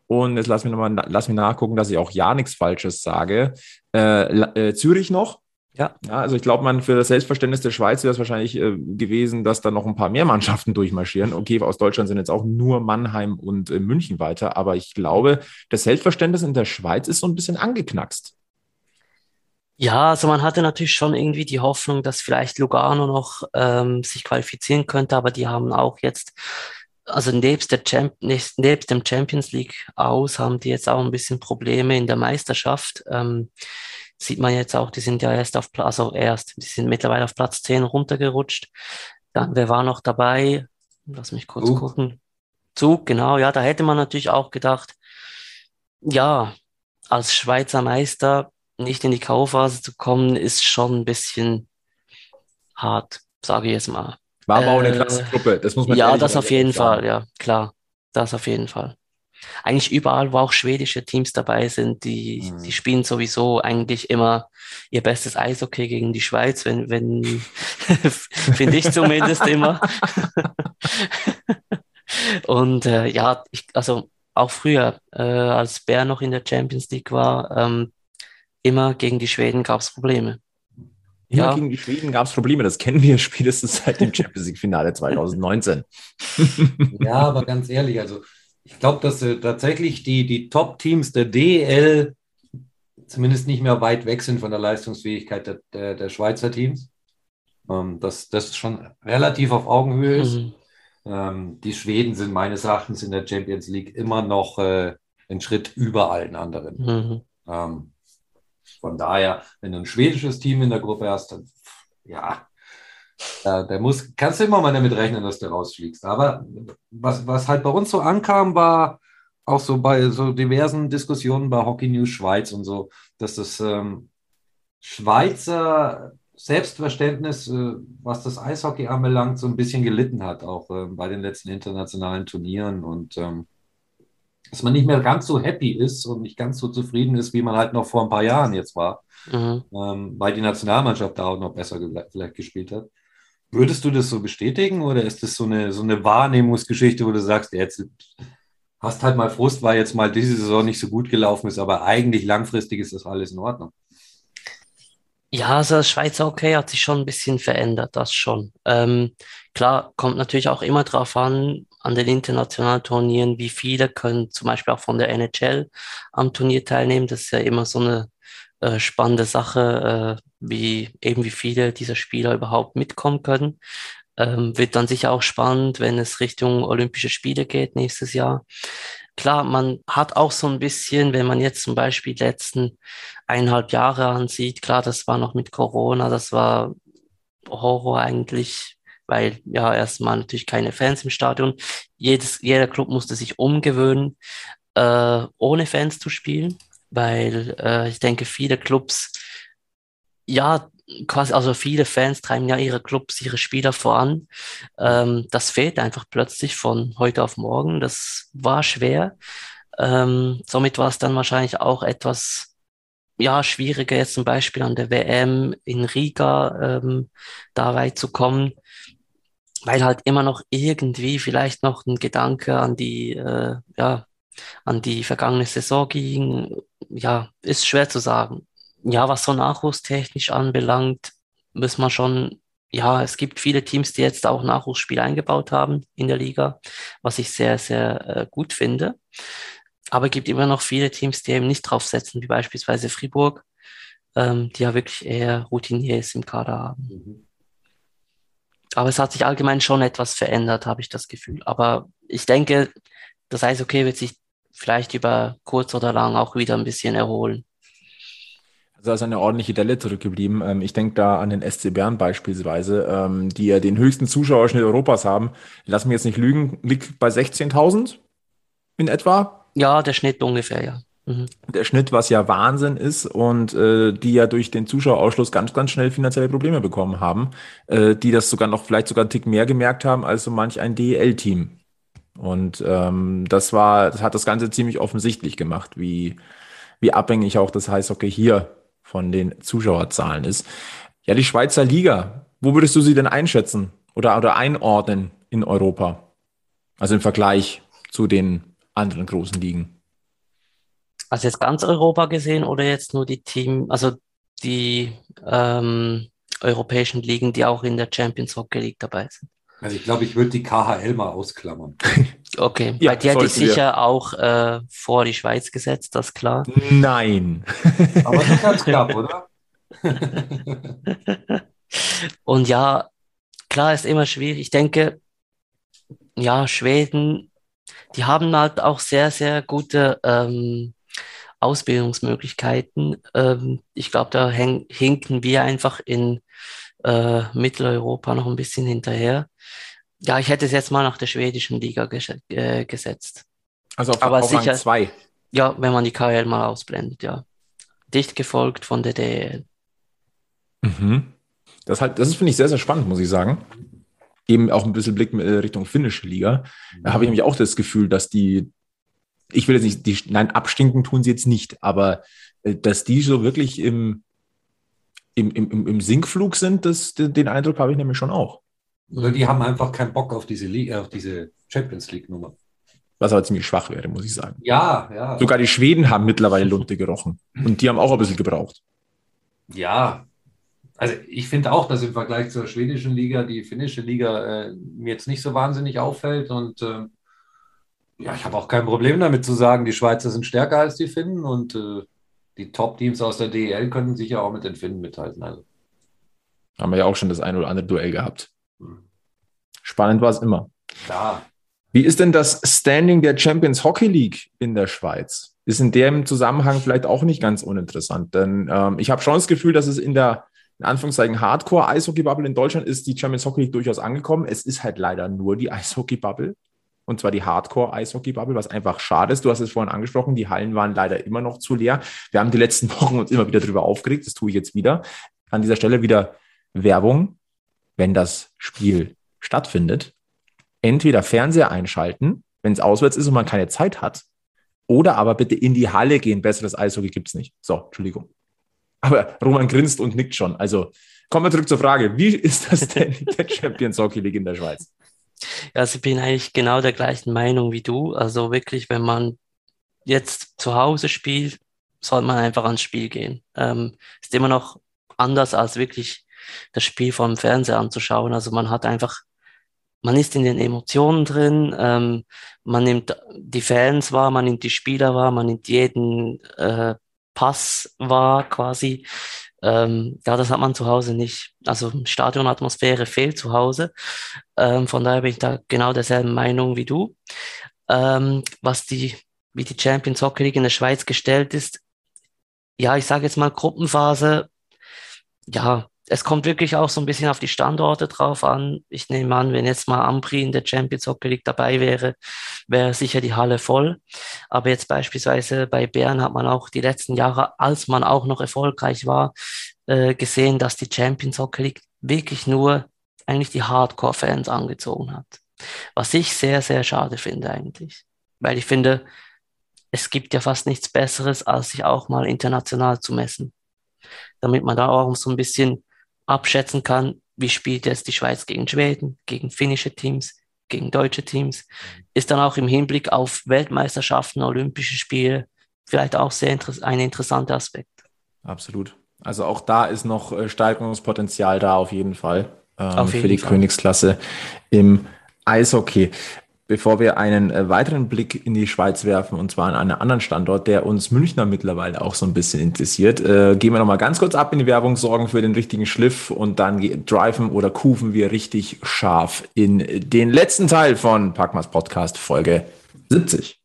und jetzt lass mich nochmal, lass mich nachgucken, dass ich auch ja nichts Falsches sage. Äh, äh, Zürich noch. Ja. ja. Also ich glaube, man für das Selbstverständnis der Schweiz wäre es wahrscheinlich äh, gewesen, dass da noch ein paar mehr Mannschaften durchmarschieren. Okay, aus Deutschland sind jetzt auch nur Mannheim und äh, München weiter, aber ich glaube, das Selbstverständnis in der Schweiz ist so ein bisschen angeknackst. Ja, also man hatte natürlich schon irgendwie die Hoffnung, dass vielleicht Lugano noch ähm, sich qualifizieren könnte, aber die haben auch jetzt also nebst, der Champ nebst, dem Champions League aus haben die jetzt auch ein bisschen Probleme in der Meisterschaft. Ähm, sieht man jetzt auch, die sind ja erst auf Platz, also erst, die sind mittlerweile auf Platz 10 runtergerutscht. Dann, wer war noch dabei? Lass mich kurz Zug. gucken. Zug, genau, ja, da hätte man natürlich auch gedacht, ja, als Schweizer Meister nicht in die K.O.-Phase zu kommen, ist schon ein bisschen hart, sage ich jetzt mal. War aber auch eine klasse Gruppe, das muss man Ja, das auf jeden sagen. Fall, ja, klar. Das auf jeden Fall. Eigentlich überall, wo auch schwedische Teams dabei sind, die, mhm. die spielen sowieso eigentlich immer ihr bestes Eishockey gegen die Schweiz, wenn, wenn, finde ich zumindest immer. Und äh, ja, ich, also auch früher, äh, als Bär noch in der Champions League war, ähm, immer gegen die Schweden gab es Probleme. Immer ja. gegen die Schweden gab es Probleme. Das kennen wir spätestens seit dem Champions League-Finale 2019. ja, aber ganz ehrlich, also ich glaube, dass äh, tatsächlich die, die Top-Teams der DL zumindest nicht mehr weit weg sind von der Leistungsfähigkeit der, der, der Schweizer Teams. Ähm, dass das schon relativ auf Augenhöhe ist. Mhm. Ähm, die Schweden sind meines Erachtens in der Champions League immer noch äh, einen Schritt über allen anderen. Mhm. Ähm, von daher, wenn du ein schwedisches Team in der Gruppe hast, dann ja, äh, der muss, kannst du immer mal damit rechnen, dass du rausfliegst. Aber was, was halt bei uns so ankam, war auch so bei so diversen Diskussionen bei Hockey News Schweiz und so, dass das ähm, Schweizer Selbstverständnis, äh, was das Eishockey anbelangt, so ein bisschen gelitten hat, auch äh, bei den letzten internationalen Turnieren und ähm, dass man nicht mehr ganz so happy ist und nicht ganz so zufrieden ist, wie man halt noch vor ein paar Jahren jetzt war, mhm. ähm, weil die Nationalmannschaft da auch noch besser vielleicht gespielt hat. Würdest du das so bestätigen oder ist das so eine, so eine Wahrnehmungsgeschichte, wo du sagst, jetzt hast halt mal Frust, weil jetzt mal diese Saison nicht so gut gelaufen ist, aber eigentlich langfristig ist das alles in Ordnung? Ja, also das Schweizer Hockey hat sich schon ein bisschen verändert, das schon. Ähm, klar, kommt natürlich auch immer darauf an, an den internationalen Turnieren, wie viele können zum Beispiel auch von der NHL am Turnier teilnehmen. Das ist ja immer so eine äh, spannende Sache, äh, wie eben wie viele dieser Spieler überhaupt mitkommen können. Ähm, wird dann sicher auch spannend, wenn es Richtung Olympische Spiele geht nächstes Jahr. Klar, man hat auch so ein bisschen, wenn man jetzt zum Beispiel die letzten eineinhalb Jahre ansieht, klar, das war noch mit Corona, das war Horror eigentlich weil ja erstmal natürlich keine Fans im Stadion. Jedes, jeder Club musste sich umgewöhnen, äh, ohne Fans zu spielen, weil äh, ich denke, viele Clubs ja quasi, also viele Fans treiben ja ihre Clubs, ihre Spieler voran. Ähm, das fehlt einfach plötzlich von heute auf morgen. Das war schwer. Ähm, somit war es dann wahrscheinlich auch etwas, ja, schwieriger jetzt zum Beispiel an der WM in Riga ähm, da weit zu kommen, weil halt immer noch irgendwie vielleicht noch ein Gedanke an die, äh, ja, an die vergangene Saison ging. Ja, ist schwer zu sagen. Ja, was so nachwuchstechnisch anbelangt, muss man schon, ja, es gibt viele Teams, die jetzt auch Nachwuchsspiel eingebaut haben in der Liga, was ich sehr, sehr äh, gut finde. Aber es gibt immer noch viele Teams, die eben nicht draufsetzen, wie beispielsweise Fribourg, ähm, die ja wirklich eher Routiniers im Kader haben. Mhm. Aber es hat sich allgemein schon etwas verändert, habe ich das Gefühl. Aber ich denke, das heißt, okay, wird sich vielleicht über kurz oder lang auch wieder ein bisschen erholen. Also da ist eine ordentliche Delle zurückgeblieben. Ähm, ich denke da an den SC Bern beispielsweise, ähm, die ja den höchsten Zuschauerschnitt Europas haben. Lass mich jetzt nicht lügen, liegt bei 16.000 in etwa. Ja, der Schnitt ungefähr, ja. Mhm. Der Schnitt, was ja Wahnsinn ist und äh, die ja durch den Zuschauerausschluss ganz, ganz schnell finanzielle Probleme bekommen haben, äh, die das sogar noch vielleicht sogar einen Tick mehr gemerkt haben als so manch ein DEL-Team. Und ähm, das war, das hat das Ganze ziemlich offensichtlich gemacht, wie, wie abhängig auch das Eishockey hier von den Zuschauerzahlen ist. Ja, die Schweizer Liga, wo würdest du sie denn einschätzen oder, oder einordnen in Europa? Also im Vergleich zu den anderen großen Ligen. Also jetzt ganz Europa gesehen oder jetzt nur die Team, also die ähm, europäischen Ligen, die auch in der Champions Hockey League dabei sind? Also ich glaube, ich würde die KHL mal ausklammern. Okay, ja, bei dir hätte ich sicher auch äh, vor die Schweiz gesetzt, das klar. Nein. Aber das ganz knapp, oder? Und ja, klar ist immer schwierig. Ich denke, ja, Schweden, die haben halt auch sehr, sehr gute ähm, Ausbildungsmöglichkeiten. Ähm, ich glaube, da hinken wir einfach in äh, Mitteleuropa noch ein bisschen hinterher. Ja, ich hätte es jetzt mal nach der schwedischen Liga ges äh, gesetzt. Also auf, Aber auf sicher, zwei. Ja, wenn man die KL mal ausblendet, ja. Dicht gefolgt von der DL. Mhm. Das, halt, das ist, finde ich, sehr, sehr spannend, muss ich sagen. Eben auch ein bisschen Blick äh, Richtung finnische Liga. Da habe ich nämlich auch das Gefühl, dass die, ich will jetzt nicht, die, nein, abstinken tun sie jetzt nicht, aber äh, dass die so wirklich im, im, im, im Sinkflug sind, das, den Eindruck habe ich nämlich schon auch. Oder die haben einfach keinen Bock auf diese, Liga, auf diese Champions League-Nummer. Was aber ziemlich schwach wäre, muss ich sagen. Ja, ja. Sogar die Schweden haben mittlerweile Lunte gerochen. Und die haben auch ein bisschen gebraucht. Ja, also ich finde auch, dass im Vergleich zur schwedischen Liga die finnische Liga äh, mir jetzt nicht so wahnsinnig auffällt. Und äh, ja, ich habe auch kein Problem damit zu sagen, die Schweizer sind stärker als die Finnen und äh, die Top-Teams aus der DEL können sicher auch mit den Finnen mithalten. Also. Haben wir ja auch schon das ein oder andere Duell gehabt. Spannend war es immer. Klar. Wie ist denn das Standing der Champions Hockey League in der Schweiz? Ist in dem Zusammenhang vielleicht auch nicht ganz uninteressant, denn ähm, ich habe schon das Gefühl, dass es in der in Anführungszeichen Hardcore-Eishockey-Bubble in Deutschland ist die Champions Hockey League durchaus angekommen. Es ist halt leider nur die Eishockey-Bubble und zwar die Hardcore-Eishockey-Bubble, was einfach schade ist. Du hast es vorhin angesprochen, die Hallen waren leider immer noch zu leer. Wir haben die letzten Wochen uns immer wieder darüber aufgeregt, das tue ich jetzt wieder. An dieser Stelle wieder Werbung, wenn das Spiel stattfindet, entweder Fernseher einschalten, wenn es auswärts ist und man keine Zeit hat, oder aber bitte in die Halle gehen. Besseres Eishockey gibt es nicht. So, Entschuldigung. Aber Roman grinst und nickt schon. Also kommen wir zurück zur Frage. Wie ist das denn der Champions Hockey League in der Schweiz? Also ich bin eigentlich genau der gleichen Meinung wie du. Also wirklich, wenn man jetzt zu Hause spielt, sollte man einfach ans Spiel gehen. Ähm, ist immer noch anders als wirklich das Spiel vom Fernseher anzuschauen. Also man hat einfach man ist in den Emotionen drin, ähm, man nimmt die Fans wahr, man nimmt die Spieler wahr, man nimmt jeden äh, Pass wahr quasi. Ähm, ja, das hat man zu Hause nicht. Also Stadionatmosphäre fehlt zu Hause. Ähm, von daher bin ich da genau derselben Meinung wie du. Ähm, was die, wie die Champions Hockey League in der Schweiz gestellt ist, ja, ich sage jetzt mal Gruppenphase, ja, es kommt wirklich auch so ein bisschen auf die Standorte drauf an. Ich nehme an, wenn jetzt mal Ampri in der Champions Hockey League dabei wäre, wäre sicher die Halle voll. Aber jetzt beispielsweise bei Bern hat man auch die letzten Jahre, als man auch noch erfolgreich war, äh, gesehen, dass die Champions Hockey League wirklich nur eigentlich die Hardcore-Fans angezogen hat. Was ich sehr, sehr schade finde eigentlich. Weil ich finde, es gibt ja fast nichts Besseres, als sich auch mal international zu messen. Damit man da auch so ein bisschen abschätzen kann, wie spielt jetzt die Schweiz gegen Schweden, gegen finnische Teams, gegen deutsche Teams. Ist dann auch im Hinblick auf Weltmeisterschaften, Olympische Spiele vielleicht auch sehr inter ein interessanter Aspekt. Absolut. Also auch da ist noch äh, Steigerungspotenzial da auf jeden Fall ähm, auf jeden für die Fall. Königsklasse im Eishockey. Bevor wir einen äh, weiteren Blick in die Schweiz werfen, und zwar an einen anderen Standort, der uns Münchner mittlerweile auch so ein bisschen interessiert, äh, gehen wir nochmal ganz kurz ab in die Werbung, sorgen für den richtigen Schliff und dann driven oder kufen wir richtig scharf in den letzten Teil von Packmas Podcast Folge 70.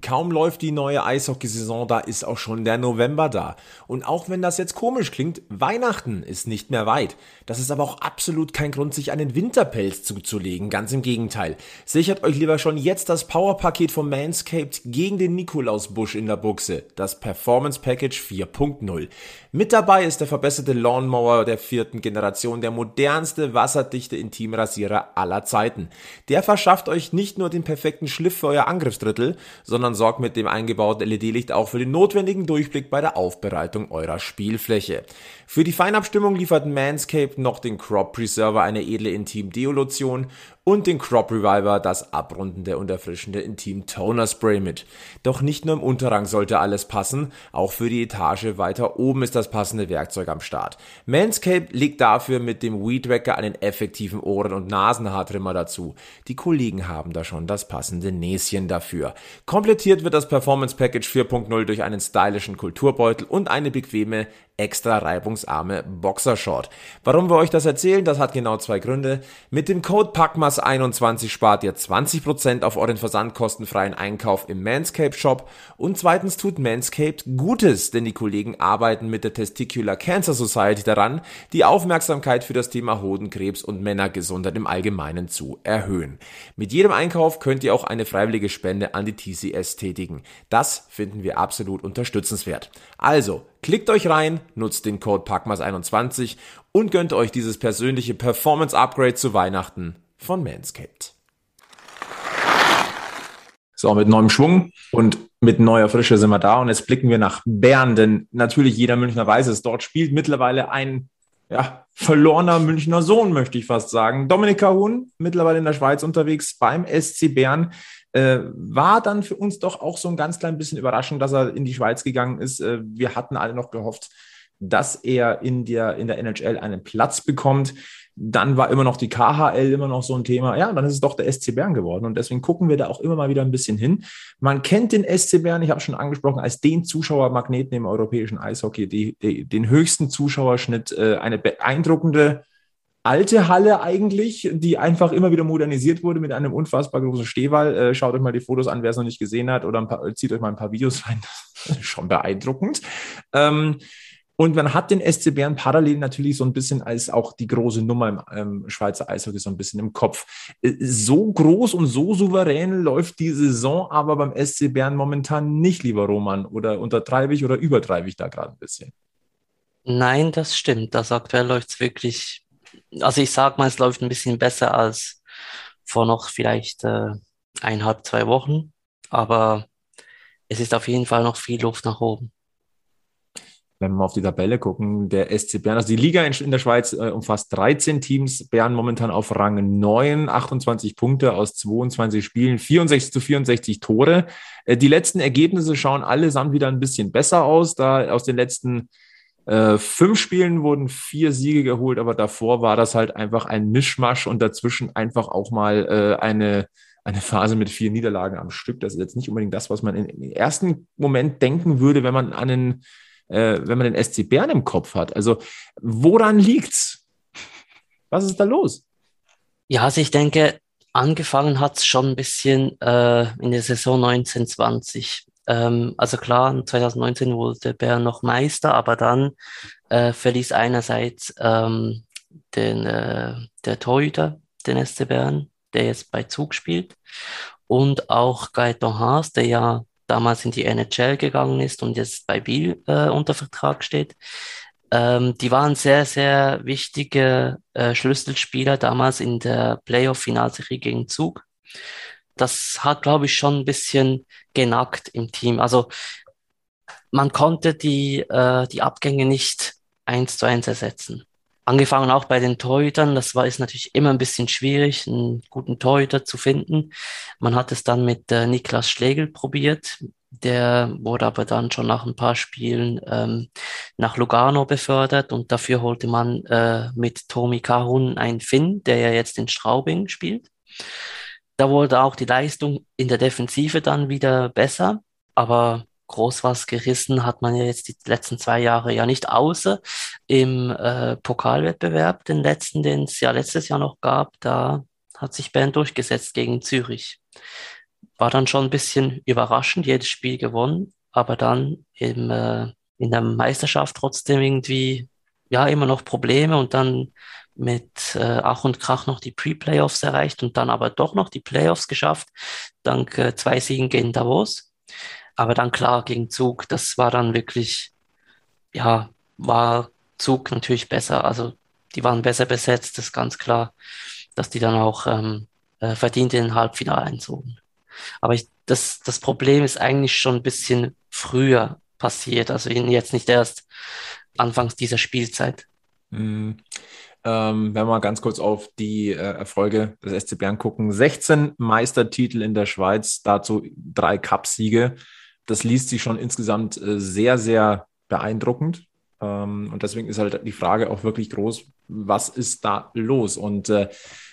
Kaum läuft die neue Eishockeysaison, da ist auch schon der November da. Und auch wenn das jetzt komisch klingt, Weihnachten ist nicht mehr weit. Das ist aber auch absolut kein Grund, sich einen Winterpelz zuzulegen. Ganz im Gegenteil. Sichert euch lieber schon jetzt das Powerpaket von Manscaped gegen den Nikolausbusch in der Buchse. Das Performance Package 4.0. Mit dabei ist der verbesserte Lawnmower der vierten Generation, der modernste wasserdichte Intimrasierer aller Zeiten. Der verschafft euch nicht nur den perfekten Schliff für euer Angriffsdrittel, sondern sorgt mit dem eingebauten LED-Licht auch für den notwendigen Durchblick bei der Aufbereitung eurer Spielfläche. Für die Feinabstimmung liefert Manscaped noch den Crop Preserver, eine edle Intim-Deo-Lotion und den Crop Reviver, das abrundende und erfrischende Intim Toner Spray mit. Doch nicht nur im Unterrang sollte alles passen, auch für die Etage weiter oben ist das passende Werkzeug am Start. Manscaped legt dafür mit dem Weed Wacker einen effektiven Ohren- und Nasenhaartrimmer dazu. Die Kollegen haben da schon das passende Näschen dafür. Komplettiert wird das Performance Package 4.0 durch einen stylischen Kulturbeutel und eine bequeme extra reibungsarme Boxershort. Warum wir euch das erzählen, das hat genau zwei Gründe. Mit dem Code PACMAS21 spart ihr 20% auf euren versandkostenfreien Einkauf im Manscaped Shop und zweitens tut Manscaped Gutes, denn die Kollegen arbeiten mit der Testicular Cancer Society daran, die Aufmerksamkeit für das Thema Hodenkrebs und Männergesundheit im Allgemeinen zu erhöhen. Mit jedem Einkauf könnt ihr auch eine freiwillige Spende an die TCS tätigen. Das finden wir absolut unterstützenswert. Also, Klickt euch rein, nutzt den Code PACMAS21 und gönnt euch dieses persönliche Performance Upgrade zu Weihnachten von Manscaped. So, mit neuem Schwung und mit neuer Frische sind wir da. Und jetzt blicken wir nach Bern, denn natürlich jeder Münchner weiß es. Dort spielt mittlerweile ein ja, verlorener Münchner Sohn, möchte ich fast sagen. Dominika Huhn, mittlerweile in der Schweiz unterwegs beim SC Bern. Äh, war dann für uns doch auch so ein ganz klein bisschen überraschend, dass er in die Schweiz gegangen ist. Äh, wir hatten alle noch gehofft, dass er in der, in der NHL einen Platz bekommt. Dann war immer noch die KHL immer noch so ein Thema. Ja, dann ist es doch der SC Bern geworden. Und deswegen gucken wir da auch immer mal wieder ein bisschen hin. Man kennt den SC Bern, ich habe schon angesprochen, als den Zuschauermagneten im europäischen Eishockey, die, die, den höchsten Zuschauerschnitt, äh, eine beeindruckende alte Halle eigentlich, die einfach immer wieder modernisiert wurde mit einem unfassbar großen Stehwall. Äh, schaut euch mal die Fotos an, wer es noch nicht gesehen hat, oder paar, zieht euch mal ein paar Videos rein. Das schon beeindruckend. Ähm, und man hat den SC Bern parallel natürlich so ein bisschen als auch die große Nummer im ähm, Schweizer Eishockey so ein bisschen im Kopf. Äh, So groß und so souverän läuft die Saison aber beim SC Bern momentan nicht, lieber Roman. Oder untertreibe ich oder übertreibe ich da gerade ein bisschen? Nein, das stimmt. Also aktuell läuft es wirklich, also ich sag mal, es läuft ein bisschen besser als vor noch vielleicht äh, eineinhalb, zwei Wochen. Aber es ist auf jeden Fall noch viel Luft nach oben. wenn wir mal auf die Tabelle gucken, der SC Bern, also die Liga in, in der Schweiz äh, umfasst 13 Teams, Bern momentan auf Rang 9, 28 Punkte aus 22 Spielen, 64 zu 64 Tore. Äh, die letzten Ergebnisse schauen allesamt wieder ein bisschen besser aus, da aus den letzten äh, fünf Spielen wurden vier Siege geholt, aber davor war das halt einfach ein Mischmasch und dazwischen einfach auch mal äh, eine eine Phase mit vier Niederlagen am Stück. Das ist jetzt nicht unbedingt das, was man im ersten Moment denken würde, wenn man an den äh, wenn man den SC Bern im Kopf hat. Also woran liegt's? Was ist da los? Ja, also ich denke, angefangen hat es schon ein bisschen äh, in der Saison 1920. Ähm, also klar, 2019 wurde Bern noch Meister, aber dann äh, verließ einerseits ähm, den, äh, der Torhüter, den SC Bern, der jetzt bei Zug spielt, und auch Gaetan Haas, der ja damals in die NHL gegangen ist und jetzt bei Biel äh, unter Vertrag steht. Ähm, die waren sehr, sehr wichtige äh, Schlüsselspieler damals in der Playoff-Finalserie gegen Zug. Das hat, glaube ich, schon ein bisschen genackt im Team. Also man konnte die, äh, die Abgänge nicht eins zu eins ersetzen. Angefangen auch bei den Torhütern, das war ist natürlich immer ein bisschen schwierig, einen guten Torhüter zu finden. Man hat es dann mit äh, Niklas Schlegel probiert, der wurde aber dann schon nach ein paar Spielen ähm, nach Lugano befördert und dafür holte man äh, mit Tomi Kahun einen Finn, der ja jetzt in Straubing spielt. Da wurde auch die Leistung in der Defensive dann wieder besser, aber groß was gerissen hat man ja jetzt die letzten zwei Jahre ja nicht, außer im äh, Pokalwettbewerb, den letzten, den es ja letztes Jahr noch gab, da hat sich Bern durchgesetzt gegen Zürich. War dann schon ein bisschen überraschend, jedes Spiel gewonnen, aber dann im, äh, in der Meisterschaft trotzdem irgendwie, ja, immer noch Probleme und dann mit äh, Ach und Krach noch die Pre-Playoffs erreicht und dann aber doch noch die Playoffs geschafft, dank äh, zwei Siegen gegen Davos. Aber dann klar gegen Zug, das war dann wirklich, ja, war Zug natürlich besser. Also die waren besser besetzt, das ist ganz klar, dass die dann auch ähm, äh, verdient in den Halbfinale einzogen. Aber ich, das, das Problem ist eigentlich schon ein bisschen früher passiert, also jetzt nicht erst anfangs dieser Spielzeit. Mhm. Ähm, wenn wir mal ganz kurz auf die äh, Erfolge des SC Bern gucken. 16 Meistertitel in der Schweiz, dazu drei Cupsiege das liest sich schon insgesamt äh, sehr, sehr beeindruckend. Ähm, und deswegen ist halt die Frage auch wirklich groß, was ist da los? Und äh,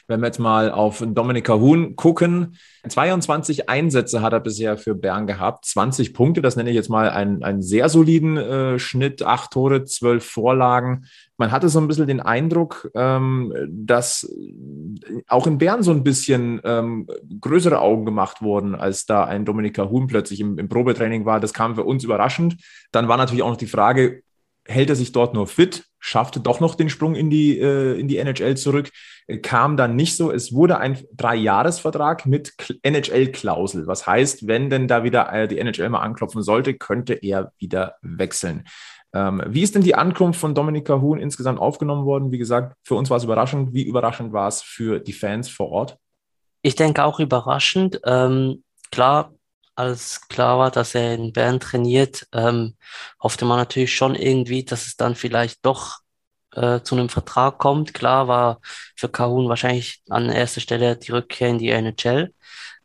wenn wir jetzt mal auf Dominika Huhn gucken, 22 Einsätze hat er bisher für Bern gehabt, 20 Punkte, das nenne ich jetzt mal einen, einen sehr soliden äh, Schnitt, acht Tore, zwölf Vorlagen. Man hatte so ein bisschen den Eindruck, ähm, dass auch in Bern so ein bisschen ähm, größere Augen gemacht wurden, als da ein Dominika Huhn plötzlich im, im Probetraining war. Das kam für uns überraschend. Dann war natürlich auch noch die Frage, hält er sich dort nur fit, schaffte doch noch den Sprung in die, äh, in die NHL zurück, äh, kam dann nicht so. Es wurde ein Dreijahresvertrag mit NHL-Klausel. Was heißt, wenn denn da wieder äh, die NHL mal anklopfen sollte, könnte er wieder wechseln. Ähm, wie ist denn die Ankunft von Dominika Huhn insgesamt aufgenommen worden? Wie gesagt, für uns war es überraschend. Wie überraschend war es für die Fans vor Ort? Ich denke auch überraschend. Ähm, klar, als klar war, dass er in Bern trainiert, ähm, hoffte man natürlich schon irgendwie, dass es dann vielleicht doch äh, zu einem Vertrag kommt. Klar war für Kahun wahrscheinlich an erster Stelle die Rückkehr in die NHL.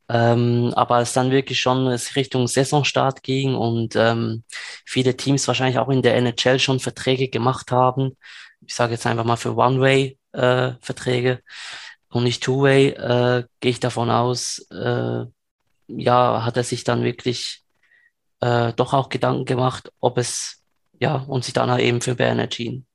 Ähm, aber als dann wirklich schon Richtung Saisonstart ging und ähm, viele Teams wahrscheinlich auch in der NHL schon Verträge gemacht haben, ich sage jetzt einfach mal für One-Way-Verträge äh, und nicht Two-Way, äh, gehe ich davon aus, äh, ja, hat er sich dann wirklich äh, doch auch Gedanken gemacht, ob es, ja, und sich dann eben für Bern entschieden.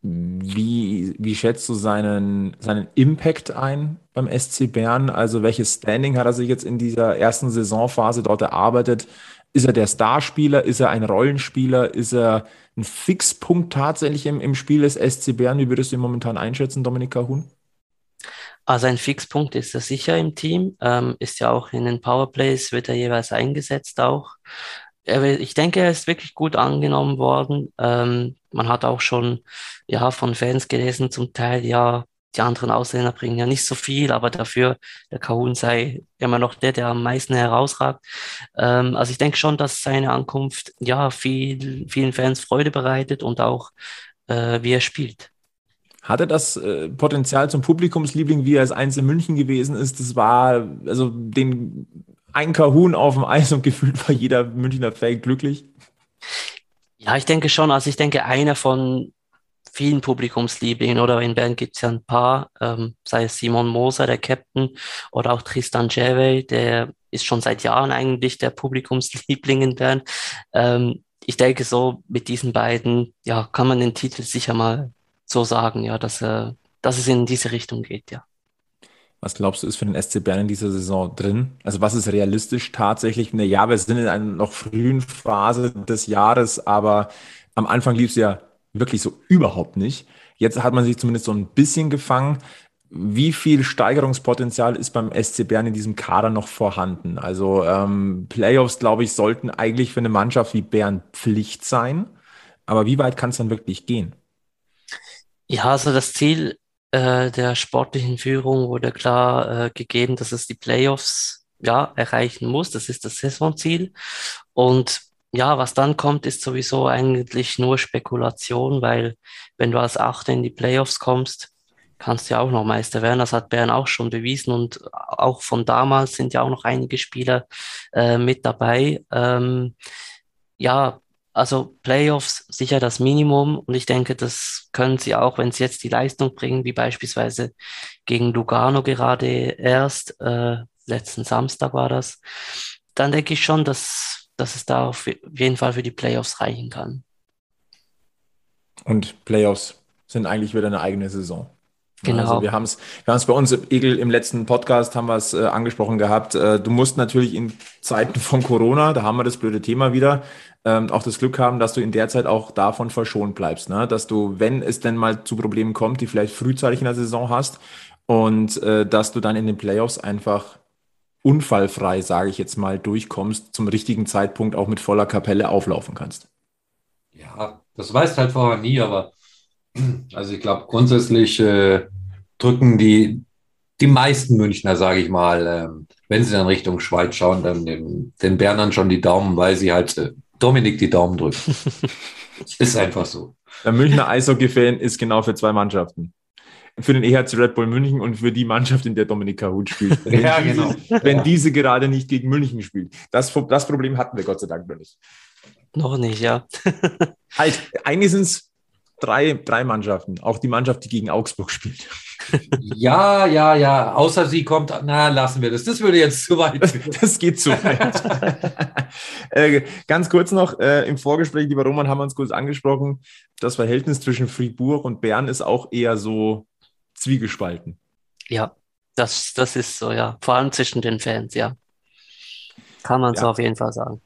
Wie, wie schätzt du seinen, seinen Impact ein beim SC Bern? Also welches Standing hat er sich jetzt in dieser ersten Saisonphase dort erarbeitet? Ist er der Starspieler? Ist er ein Rollenspieler? Ist er ein Fixpunkt tatsächlich im, im Spiel des SC Bern? Wie würdest du ihn momentan einschätzen, Dominika Huhn? Also ein Fixpunkt ist er sicher im Team, ähm, ist ja auch in den Powerplays, wird er jeweils eingesetzt auch. Ich denke, er ist wirklich gut angenommen worden. Ähm, man hat auch schon ja von Fans gelesen, zum Teil, ja, die anderen Ausländer bringen ja nicht so viel, aber dafür der Kahun sei immer noch der, der am meisten herausragt. Ähm, also ich denke schon, dass seine Ankunft ja viel, vielen Fans Freude bereitet und auch äh, wie er spielt. Hatte das äh, Potenzial zum Publikumsliebling, wie er es eins in München gewesen ist? Das war, also den ein Kahun auf dem Eis und gefühlt war jeder Münchner Fan glücklich. Ja, ich denke schon. Also ich denke, einer von vielen Publikumslieblingen oder in Bern gibt es ja ein paar, ähm, sei es Simon Moser, der Captain, oder auch Tristan Jewey, der ist schon seit Jahren eigentlich der Publikumsliebling in Bern. Ähm, ich denke so, mit diesen beiden, ja, kann man den Titel sicher mal so sagen, ja, dass, äh, dass es in diese Richtung geht, ja. Was glaubst du, ist für den SC Bern in dieser Saison drin? Also was ist realistisch tatsächlich? Ja, wir sind in einer noch frühen Phase des Jahres, aber am Anfang lief es ja wirklich so überhaupt nicht. Jetzt hat man sich zumindest so ein bisschen gefangen. wie viel Steigerungspotenzial ist beim SC Bern in diesem Kader noch vorhanden? Also ähm, Playoffs, glaube ich, sollten eigentlich für eine Mannschaft wie Bern Pflicht sein. Aber wie weit kann es dann wirklich gehen? Ja, also das Ziel äh, der sportlichen Führung wurde klar äh, gegeben, dass es die Playoffs ja erreichen muss. Das ist das Saisonziel. Und ja, was dann kommt, ist sowieso eigentlich nur Spekulation, weil wenn du als Achter in die Playoffs kommst, kannst du ja auch noch Meister werden. Das hat Bern auch schon bewiesen und auch von damals sind ja auch noch einige Spieler äh, mit dabei. Ähm, ja, also Playoffs sicher das Minimum und ich denke, das können sie auch, wenn sie jetzt die Leistung bringen, wie beispielsweise gegen Lugano gerade erst, äh, letzten Samstag war das, dann denke ich schon, dass, dass es da auf jeden Fall für die Playoffs reichen kann. Und Playoffs sind eigentlich wieder eine eigene Saison. Genau. Also wir haben es wir haben's bei uns, Egel, im letzten Podcast haben wir es äh, angesprochen gehabt. Äh, du musst natürlich in Zeiten von Corona, da haben wir das blöde Thema wieder, ähm, auch das Glück haben, dass du in der Zeit auch davon verschont bleibst. Ne? Dass du, wenn es denn mal zu Problemen kommt, die vielleicht frühzeitig in der Saison hast und äh, dass du dann in den Playoffs einfach unfallfrei, sage ich jetzt mal, durchkommst, zum richtigen Zeitpunkt auch mit voller Kapelle auflaufen kannst. Ja, das weißt halt vorher nie, aber also ich glaube, grundsätzlich äh, drücken die, die meisten Münchner, sage ich mal, äh, wenn sie dann Richtung Schweiz schauen, dann den, den Bernern schon die Daumen, weil sie halt äh, Dominik die Daumen drücken. ist einfach so. Der Münchner Eishockey-Fan ist genau für zwei Mannschaften. Für den EHC Red Bull München und für die Mannschaft, in der Dominik Kahut spielt. Wenn ja, diese, genau. Wenn Ja. diese gerade nicht gegen München spielt. Das, das Problem hatten wir Gott sei Dank noch nicht. Noch nicht, ja. Halt, eigentlich sind es drei, drei Mannschaften. Auch die Mannschaft, die gegen Augsburg spielt. Ja, ja, ja. Außer sie kommt, na, lassen wir das. Das würde jetzt zu weit führen. Das geht zu weit. äh, ganz kurz noch, äh, im Vorgespräch, lieber Roman, haben wir uns kurz angesprochen, das Verhältnis zwischen Fribourg und Bern ist auch eher so zwiegespalten. Ja, das, das ist so, ja. Vor allem zwischen den Fans, ja. Kann man so Ja. auf jeden Fall sagen.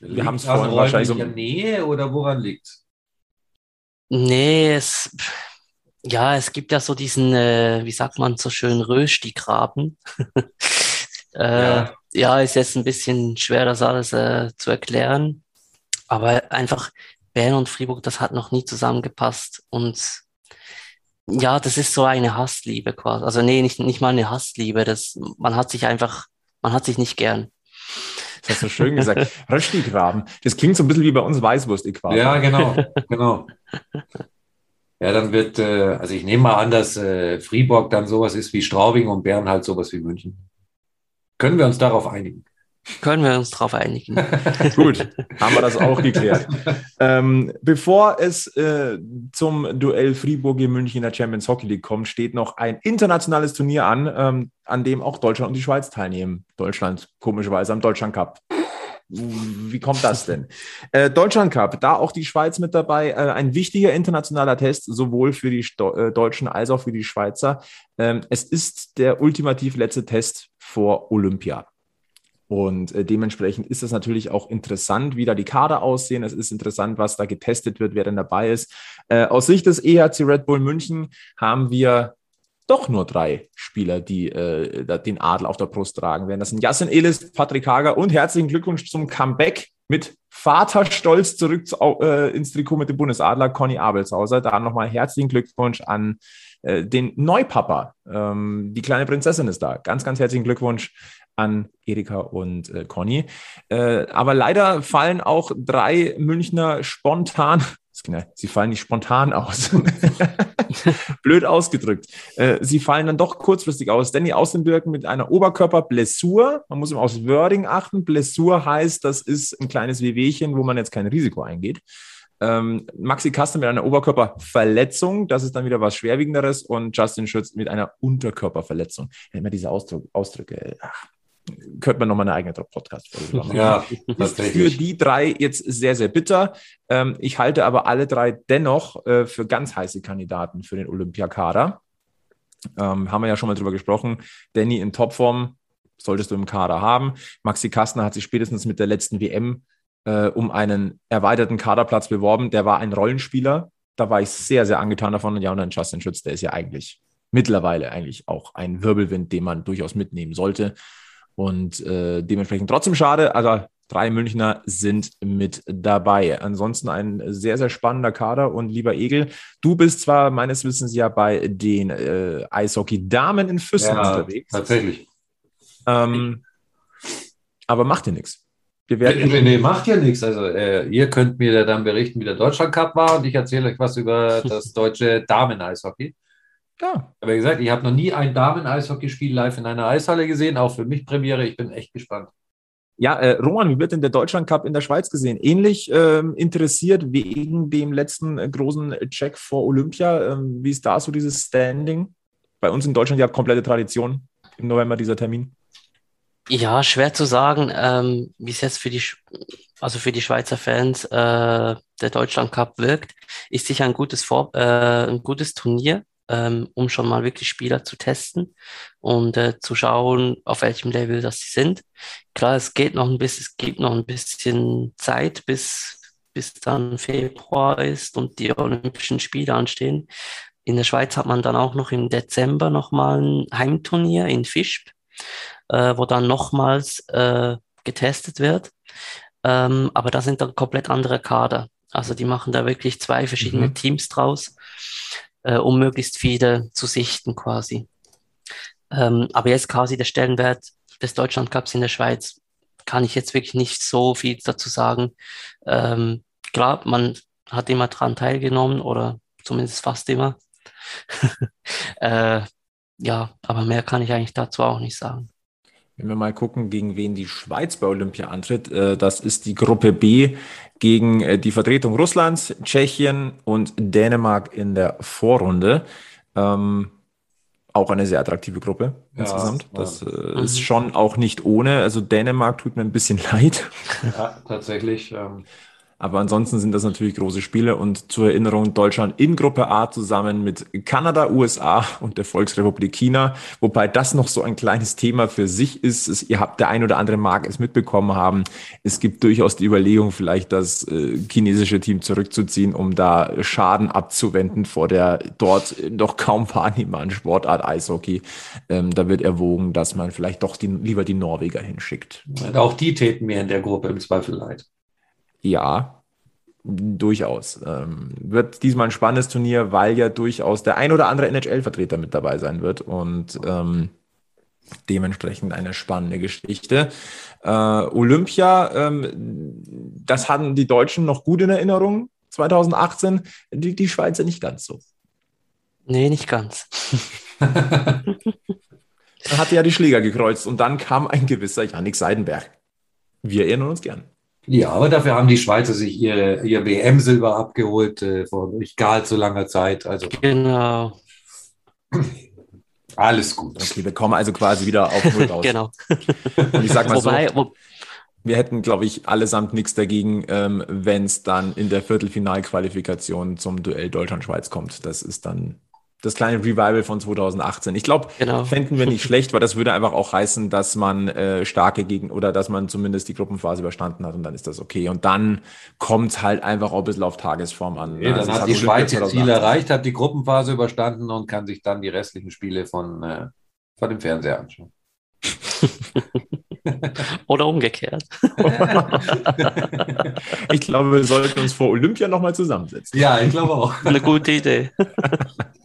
Wir haben's Liegt's an vorhin wahrscheinlich so- räumlicher Nähe oder woran liegt Nee, es, ja, es gibt ja so diesen, äh, wie sagt man so schön, Rösti-Graben. äh, Ja. ja, ist jetzt ein bisschen schwer, das alles äh, zu erklären. Aber einfach Bern und Fribourg, das hat noch nie zusammengepasst. Und ja, das ist so eine Hassliebe quasi. Also nee, nicht, nicht mal eine Hassliebe. Das, man hat sich einfach, man hat sich nicht gern. Das hast du schön gesagt. Röstigraben. Das klingt so ein bisschen wie bei uns Weißwurst-Äquator. Ja, genau, genau. Ja, dann wird, äh, also ich nehme mal an, dass äh, Fribourg dann sowas ist wie Straubing und Bern halt sowas wie München. Können wir uns darauf einigen? Können wir uns darauf einigen? Gut, haben wir das auch geklärt. ähm, bevor es äh, zum Duell Fribourg gegen München in der Champions Hockey League kommt, steht noch ein internationales Turnier an, ähm, an dem auch Deutschland und die Schweiz teilnehmen. Deutschland komischerweise am Deutschland Cup. Wie kommt das denn? Äh, Deutschland Cup, da auch die Schweiz mit dabei. Äh, ein wichtiger internationaler Test, sowohl für die Sto äh, Deutschen als auch für die Schweizer. Ähm, es ist der ultimativ letzte Test vor Olympia. Und äh, dementsprechend ist es natürlich auch interessant, wie da die Kader aussehen. Es ist interessant, was da getestet wird, wer denn dabei ist. Äh, aus Sicht des EHC Red Bull München haben wir doch nur drei Spieler, die äh, den Adel auf der Brust tragen werden. Das sind Yassin Elis, Patrick Hager und herzlichen Glückwunsch zum Comeback mit Vaterstolz zurück zu, äh, ins Trikot mit dem Bundesadler Conny Abelshauser. Da nochmal herzlichen Glückwunsch an äh, den Neupapa. Ähm, die kleine Prinzessin ist da. Ganz, ganz herzlichen Glückwunsch an Erika und äh, Conny. Äh, aber leider fallen auch drei Münchner spontan, sie fallen nicht spontan aus. Blöd ausgedrückt. Äh, sie fallen dann doch kurzfristig aus. Danny Außenbirken mit einer Oberkörperblessur. Man muss immer aufs Wording achten. Blessur heißt, das ist ein kleines Wehwehchen, wo man jetzt kein Risiko eingeht. Ähm, Maxi Kasten mit einer Oberkörperverletzung, das ist dann wieder was Schwerwiegenderes und Justin Schütz mit einer Unterkörperverletzung. Immer diese Ausdrücke, ach, könnte man nochmal eine eigene Podcast-Folge machen. Ja, Ist für die drei jetzt sehr, sehr bitter. Ähm, ich halte aber alle drei dennoch äh, für ganz heiße Kandidaten für den Olympiakader. Ähm, haben wir ja schon mal drüber gesprochen. Danny in Topform solltest du im Kader haben. Maxi Kastner hat sich spätestens mit der letzten WM äh, um einen erweiterten Kaderplatz beworben. Der war ein Rollenspieler. Da war ich sehr, sehr angetan davon. Und ja, und dann Justin Schütz, der ist ja eigentlich mittlerweile eigentlich auch ein Wirbelwind, den man durchaus mitnehmen sollte. Und äh, dementsprechend trotzdem schade, aber drei Münchner sind mit dabei. Ansonsten ein sehr, sehr spannender Kader. Und lieber Egel, du bist zwar meines Wissens ja bei den äh, Eishockey-Damen in Füssen ja, unterwegs. Tatsächlich. Ähm, aber macht dir nichts. Wir werden nee, nee, macht ja nichts. Also äh, ihr könnt mir dann berichten, wie der Deutschland Cup war und ich erzähle euch was über das deutsche Damen-Eishockey. Ja. Aber wie gesagt, ich habe noch nie ein Damen-Eishockeyspiel live in einer Eishalle gesehen, auch für mich Premiere. Ich bin echt gespannt. Ja, äh, Roman, wie wird denn der Deutschland Cup in der Schweiz gesehen? Ähnlich ähm, interessiert wegen dem letzten äh, großen Check vor Olympia. Ähm, wie ist da so dieses Standing? Bei uns in Deutschland ja komplette Tradition im November dieser Termin. Ja, schwer zu sagen, ähm, wie es jetzt für die, also für die Schweizer Fans äh, der Deutschland Cup wirkt. Ist sicher ein gutes, Vor äh, ein gutes Turnier, ähm, um schon mal wirklich Spieler zu testen und äh, zu schauen, auf welchem Level das sie sind. Klar, es geht noch ein bisschen, es gibt noch ein bisschen Zeit, bis, bis dann Februar ist und die Olympischen Spiele anstehen. In der Schweiz hat man dann auch noch im Dezember nochmal ein Heimturnier in Fischb äh, wo dann nochmals äh, getestet wird. Ähm, aber da sind dann komplett andere Kader. Also die machen da wirklich zwei verschiedene mhm. Teams draus, äh, um möglichst viele zu sichten quasi. Ähm, aber jetzt quasi der Stellenwert des Deutschland Cups in der Schweiz kann ich jetzt wirklich nicht so viel dazu sagen. Ähm, klar, man hat immer dran teilgenommen oder zumindest fast immer. äh, ja, aber mehr kann ich eigentlich dazu auch nicht sagen. Wenn wir mal gucken, gegen wen die Schweiz bei Olympia antritt, äh, das ist die Gruppe B gegen äh, die Vertretung Russlands, Tschechien und Dänemark in der Vorrunde. Ähm, auch eine sehr attraktive Gruppe ja, insgesamt. Das äh, ist schon auch nicht ohne. Also Dänemark tut mir ein bisschen leid. Ja, tatsächlich. Ähm, aber ansonsten sind das natürlich große Spiele und zur Erinnerung Deutschland in Gruppe A zusammen mit Kanada, USA und der Volksrepublik China, wobei das noch so ein kleines Thema für sich ist. Es, ihr habt der ein oder andere mag es mitbekommen haben. Es gibt durchaus die Überlegung, vielleicht das äh, chinesische Team zurückzuziehen, um da Schaden abzuwenden vor der dort noch kaum wahrnehmbaren Sportart Eishockey. Ähm, da wird erwogen, dass man vielleicht doch die, lieber die Norweger hinschickt. auch die täten mir in der Gruppe im Zweifel leid. Ja, durchaus. Ähm, wird diesmal ein spannendes Turnier, weil ja durchaus der ein oder andere NHL-Vertreter mit dabei sein wird und ähm, dementsprechend eine spannende Geschichte. Äh, Olympia, ähm, das hatten die Deutschen noch gut in Erinnerung, 2018, die, die Schweizer nicht ganz so. Nee, nicht ganz. Dann hatte ja die Schläger gekreuzt und dann kam ein gewisser Janik Seidenberg. Wir erinnern uns gern. Ja, aber dafür haben die Schweizer sich ihre, ihr WM-Silber abgeholt äh, vor nicht gar so langer Zeit. Also genau. Alles gut. Okay, wir kommen also quasi wieder auf Null raus. genau. Und ich sag mal Wobei, so, wo, wir hätten, glaube ich, allesamt nichts dagegen, ähm, wenn es dann in der Viertelfinalqualifikation zum Duell Deutschland-Schweiz kommt. Das ist dann das kleine Revival von 2018. Ich glaube, genau. fänden wir nicht schlecht, weil das würde einfach auch heißen, dass man äh, starke gegen oder dass man zumindest die Gruppenphase überstanden hat und dann ist das okay. Und dann kommt es halt einfach auch ein bisschen auf Tagesform an. Nee, dann hat die Schweiz ihr Ziel erreicht, hat die Gruppenphase überstanden und kann sich dann die restlichen Spiele von, äh, von dem Fernseher anschauen. Oder umgekehrt. ich glaube, wir sollten uns vor Olympia nochmal zusammensetzen. Ja, ich glaube auch. Eine gute Idee.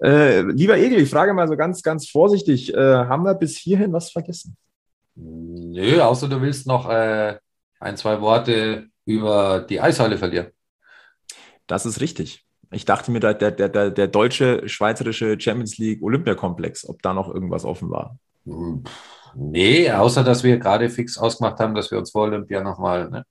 Äh, lieber Egel, ich frage mal so ganz, ganz vorsichtig, äh, haben wir bis hierhin was vergessen? Nö, außer du willst noch äh, ein, zwei Worte über die Eishalle verlieren. Das ist richtig. Ich dachte mir, der, der, der, der deutsche, schweizerische Champions League Olympiakomplex, ob da noch irgendwas offen war. Nee, außer dass wir gerade fix ausgemacht haben, dass wir uns vor Olympia nochmal ne,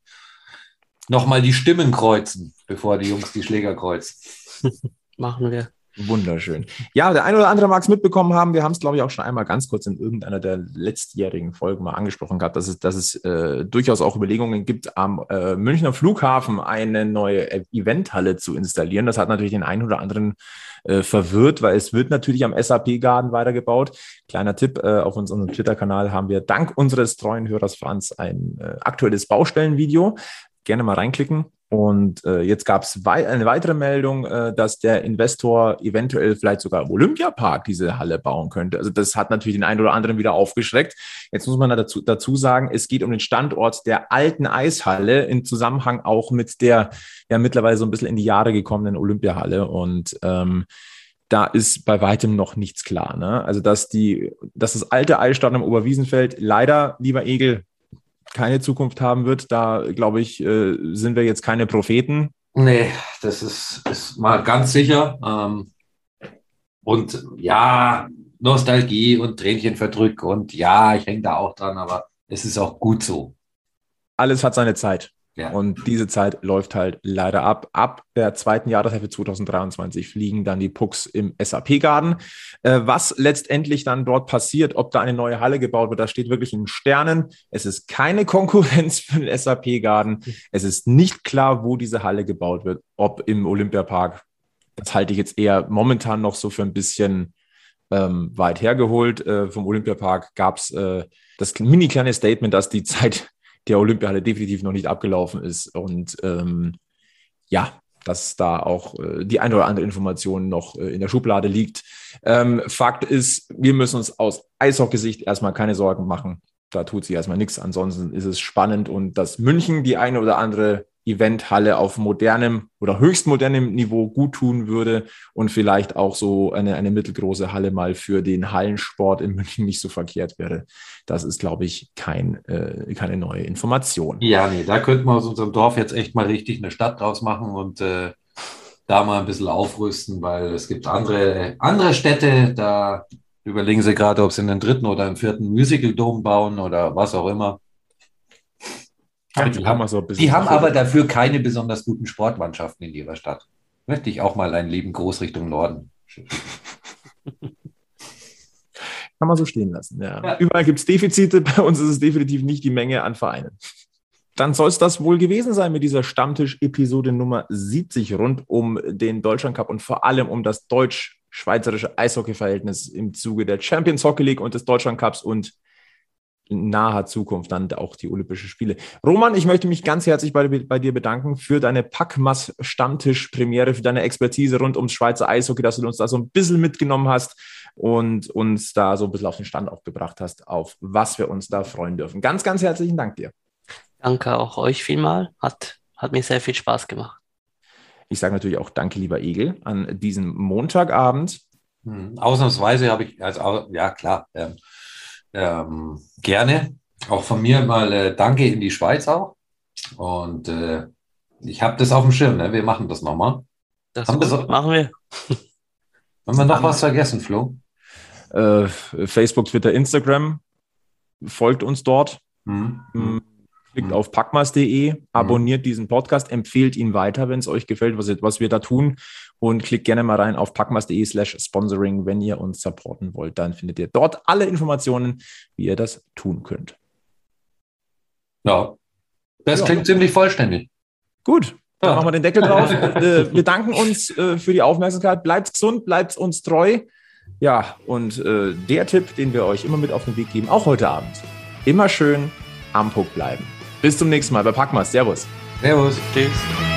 noch die Stimmen kreuzen, bevor die Jungs die Schläger kreuzen. Machen wir. Wunderschön. Ja, der eine oder andere mag es mitbekommen haben. Wir haben es, glaube ich, auch schon einmal ganz kurz in irgendeiner der letztjährigen Folgen mal angesprochen gehabt, dass es, dass es äh, durchaus auch Überlegungen gibt, am äh, Münchner Flughafen eine neue Eventhalle zu installieren. Das hat natürlich den einen oder anderen äh, verwirrt, weil es wird natürlich am SAP-Garden weitergebaut. Kleiner Tipp, äh, auf unserem Twitter-Kanal haben wir dank unseres treuen Hörers Franz ein äh, aktuelles Baustellenvideo. Gerne mal reinklicken Und äh, jetzt gab es wei eine weitere Meldung, äh, dass der Investor eventuell vielleicht sogar im Olympiapark diese Halle bauen könnte. Also das hat natürlich den einen oder anderen wieder aufgeschreckt. Jetzt muss man dazu, dazu sagen, es geht um den Standort der alten Eishalle im Zusammenhang auch mit der ja mittlerweile so ein bisschen in die Jahre gekommenen Olympiahalle. Und ähm, da ist bei weitem noch nichts klar. Ne? Also dass die, dass das alte Eisstadion am Oberwiesenfeld leider, lieber Egel, keine Zukunft haben wird. Da, glaube ich, äh, sind wir jetzt keine Propheten. Nee, das ist, ist mal ganz sicher. Ähm, und ja, Nostalgie und Tränchen verdrück und ja, ich hänge da auch dran, aber es ist auch gut so. Alles hat seine Zeit. Ja. Und diese Zeit läuft halt leider ab. Ab der zweiten Jahreshälfte 2023 fliegen dann die Pucks im SAP-Garden. Äh, was letztendlich dann dort passiert, ob da eine neue Halle gebaut wird, das steht wirklich in Sternen. Es ist keine Konkurrenz für den SAP-Garden. Es ist nicht klar, wo diese Halle gebaut wird, ob im Olympiapark. Das halte ich jetzt eher momentan noch so für ein bisschen ähm, weit hergeholt. Äh, vom Olympiapark gab es äh, das mini kleine Statement, dass die Zeit der Olympiahalle definitiv noch nicht abgelaufen ist. Und ähm, ja, dass da auch äh, die eine oder andere Information noch äh, in der Schublade liegt. Ähm, Fakt ist, wir müssen uns aus Eishockey-Sicht erstmal keine Sorgen machen. Da tut sich erstmal nichts. Ansonsten ist es spannend und dass München die eine oder andere Eventhalle auf modernem oder höchst modernem Niveau gut tun würde und vielleicht auch so eine, eine mittelgroße Halle mal für den Hallensport in München nicht so verkehrt wäre. Das ist, glaube ich, kein, äh, keine neue Information. Ja, nee, da könnten wir aus unserem Dorf jetzt echt mal richtig eine Stadt draus machen und äh, da mal ein bisschen aufrüsten, weil es gibt andere, andere Städte, da überlegen sie gerade, ob sie einen dritten oder einen vierten Musical-Dom bauen oder was auch immer. Ja, die haben, so die haben aber dafür keine besonders guten Sportmannschaften in ihrer Stadt. Möchte ich auch mal einen lieben Gruß Richtung Norden. Kann man so stehen lassen. Ja. ja. Überall gibt es Defizite, bei uns ist es definitiv nicht die Menge an Vereinen. Dann soll es das wohl gewesen sein mit dieser Stammtisch-Episode Nummer 70 rund um den Deutschland Cup und vor allem um das deutsch-schweizerische Eishockey-Verhältnis im Zuge der Champions Hockey League und des Deutschland Cups und naher Zukunft dann auch die Olympischen Spiele. Roman, ich möchte mich ganz herzlich bei, bei dir bedanken für deine Packmas Stammtisch-Premiere, für deine Expertise rund ums Schweizer Eishockey, dass du uns da so ein bisschen mitgenommen hast und uns da so ein bisschen auf den Stand auch gebracht hast, auf was wir uns da freuen dürfen. Ganz, ganz herzlichen Dank dir. Danke auch euch vielmal. Hat, hat mir sehr viel Spaß gemacht. Ich sage natürlich auch Danke, lieber Egel, an diesem Montagabend. Hm, ausnahmsweise habe ich, also ja klar, ähm, ähm, gerne. Auch von mir mal äh, Danke in die Schweiz auch. Und äh, ich habe das auf dem Schirm, ne? wir machen das nochmal. Das Haben so, machen wir. Haben wir noch was vergessen, Flo? Äh, Facebook, Twitter, Instagram. Folgt uns dort. Mhm. Klickt mhm. auf packmas.de, abonniert mhm. diesen Podcast, empfehlt ihn weiter, wenn es euch gefällt, was, was wir da tun und klickt gerne mal rein auf packmas.de slash sponsoring, wenn ihr uns supporten wollt. Dann findet ihr dort alle Informationen, wie ihr das tun könnt. Ja, das ja. klingt ziemlich vollständig. Gut, dann ja. machen wir den Deckel drauf. äh, wir danken uns äh, für die Aufmerksamkeit. Bleibt gesund, bleibt uns treu. Ja, und äh, der Tipp, den wir euch immer mit auf den Weg geben, auch heute Abend, immer schön am Puck bleiben. Bis zum nächsten Mal bei Packmas. Servus. Servus. Tschüss.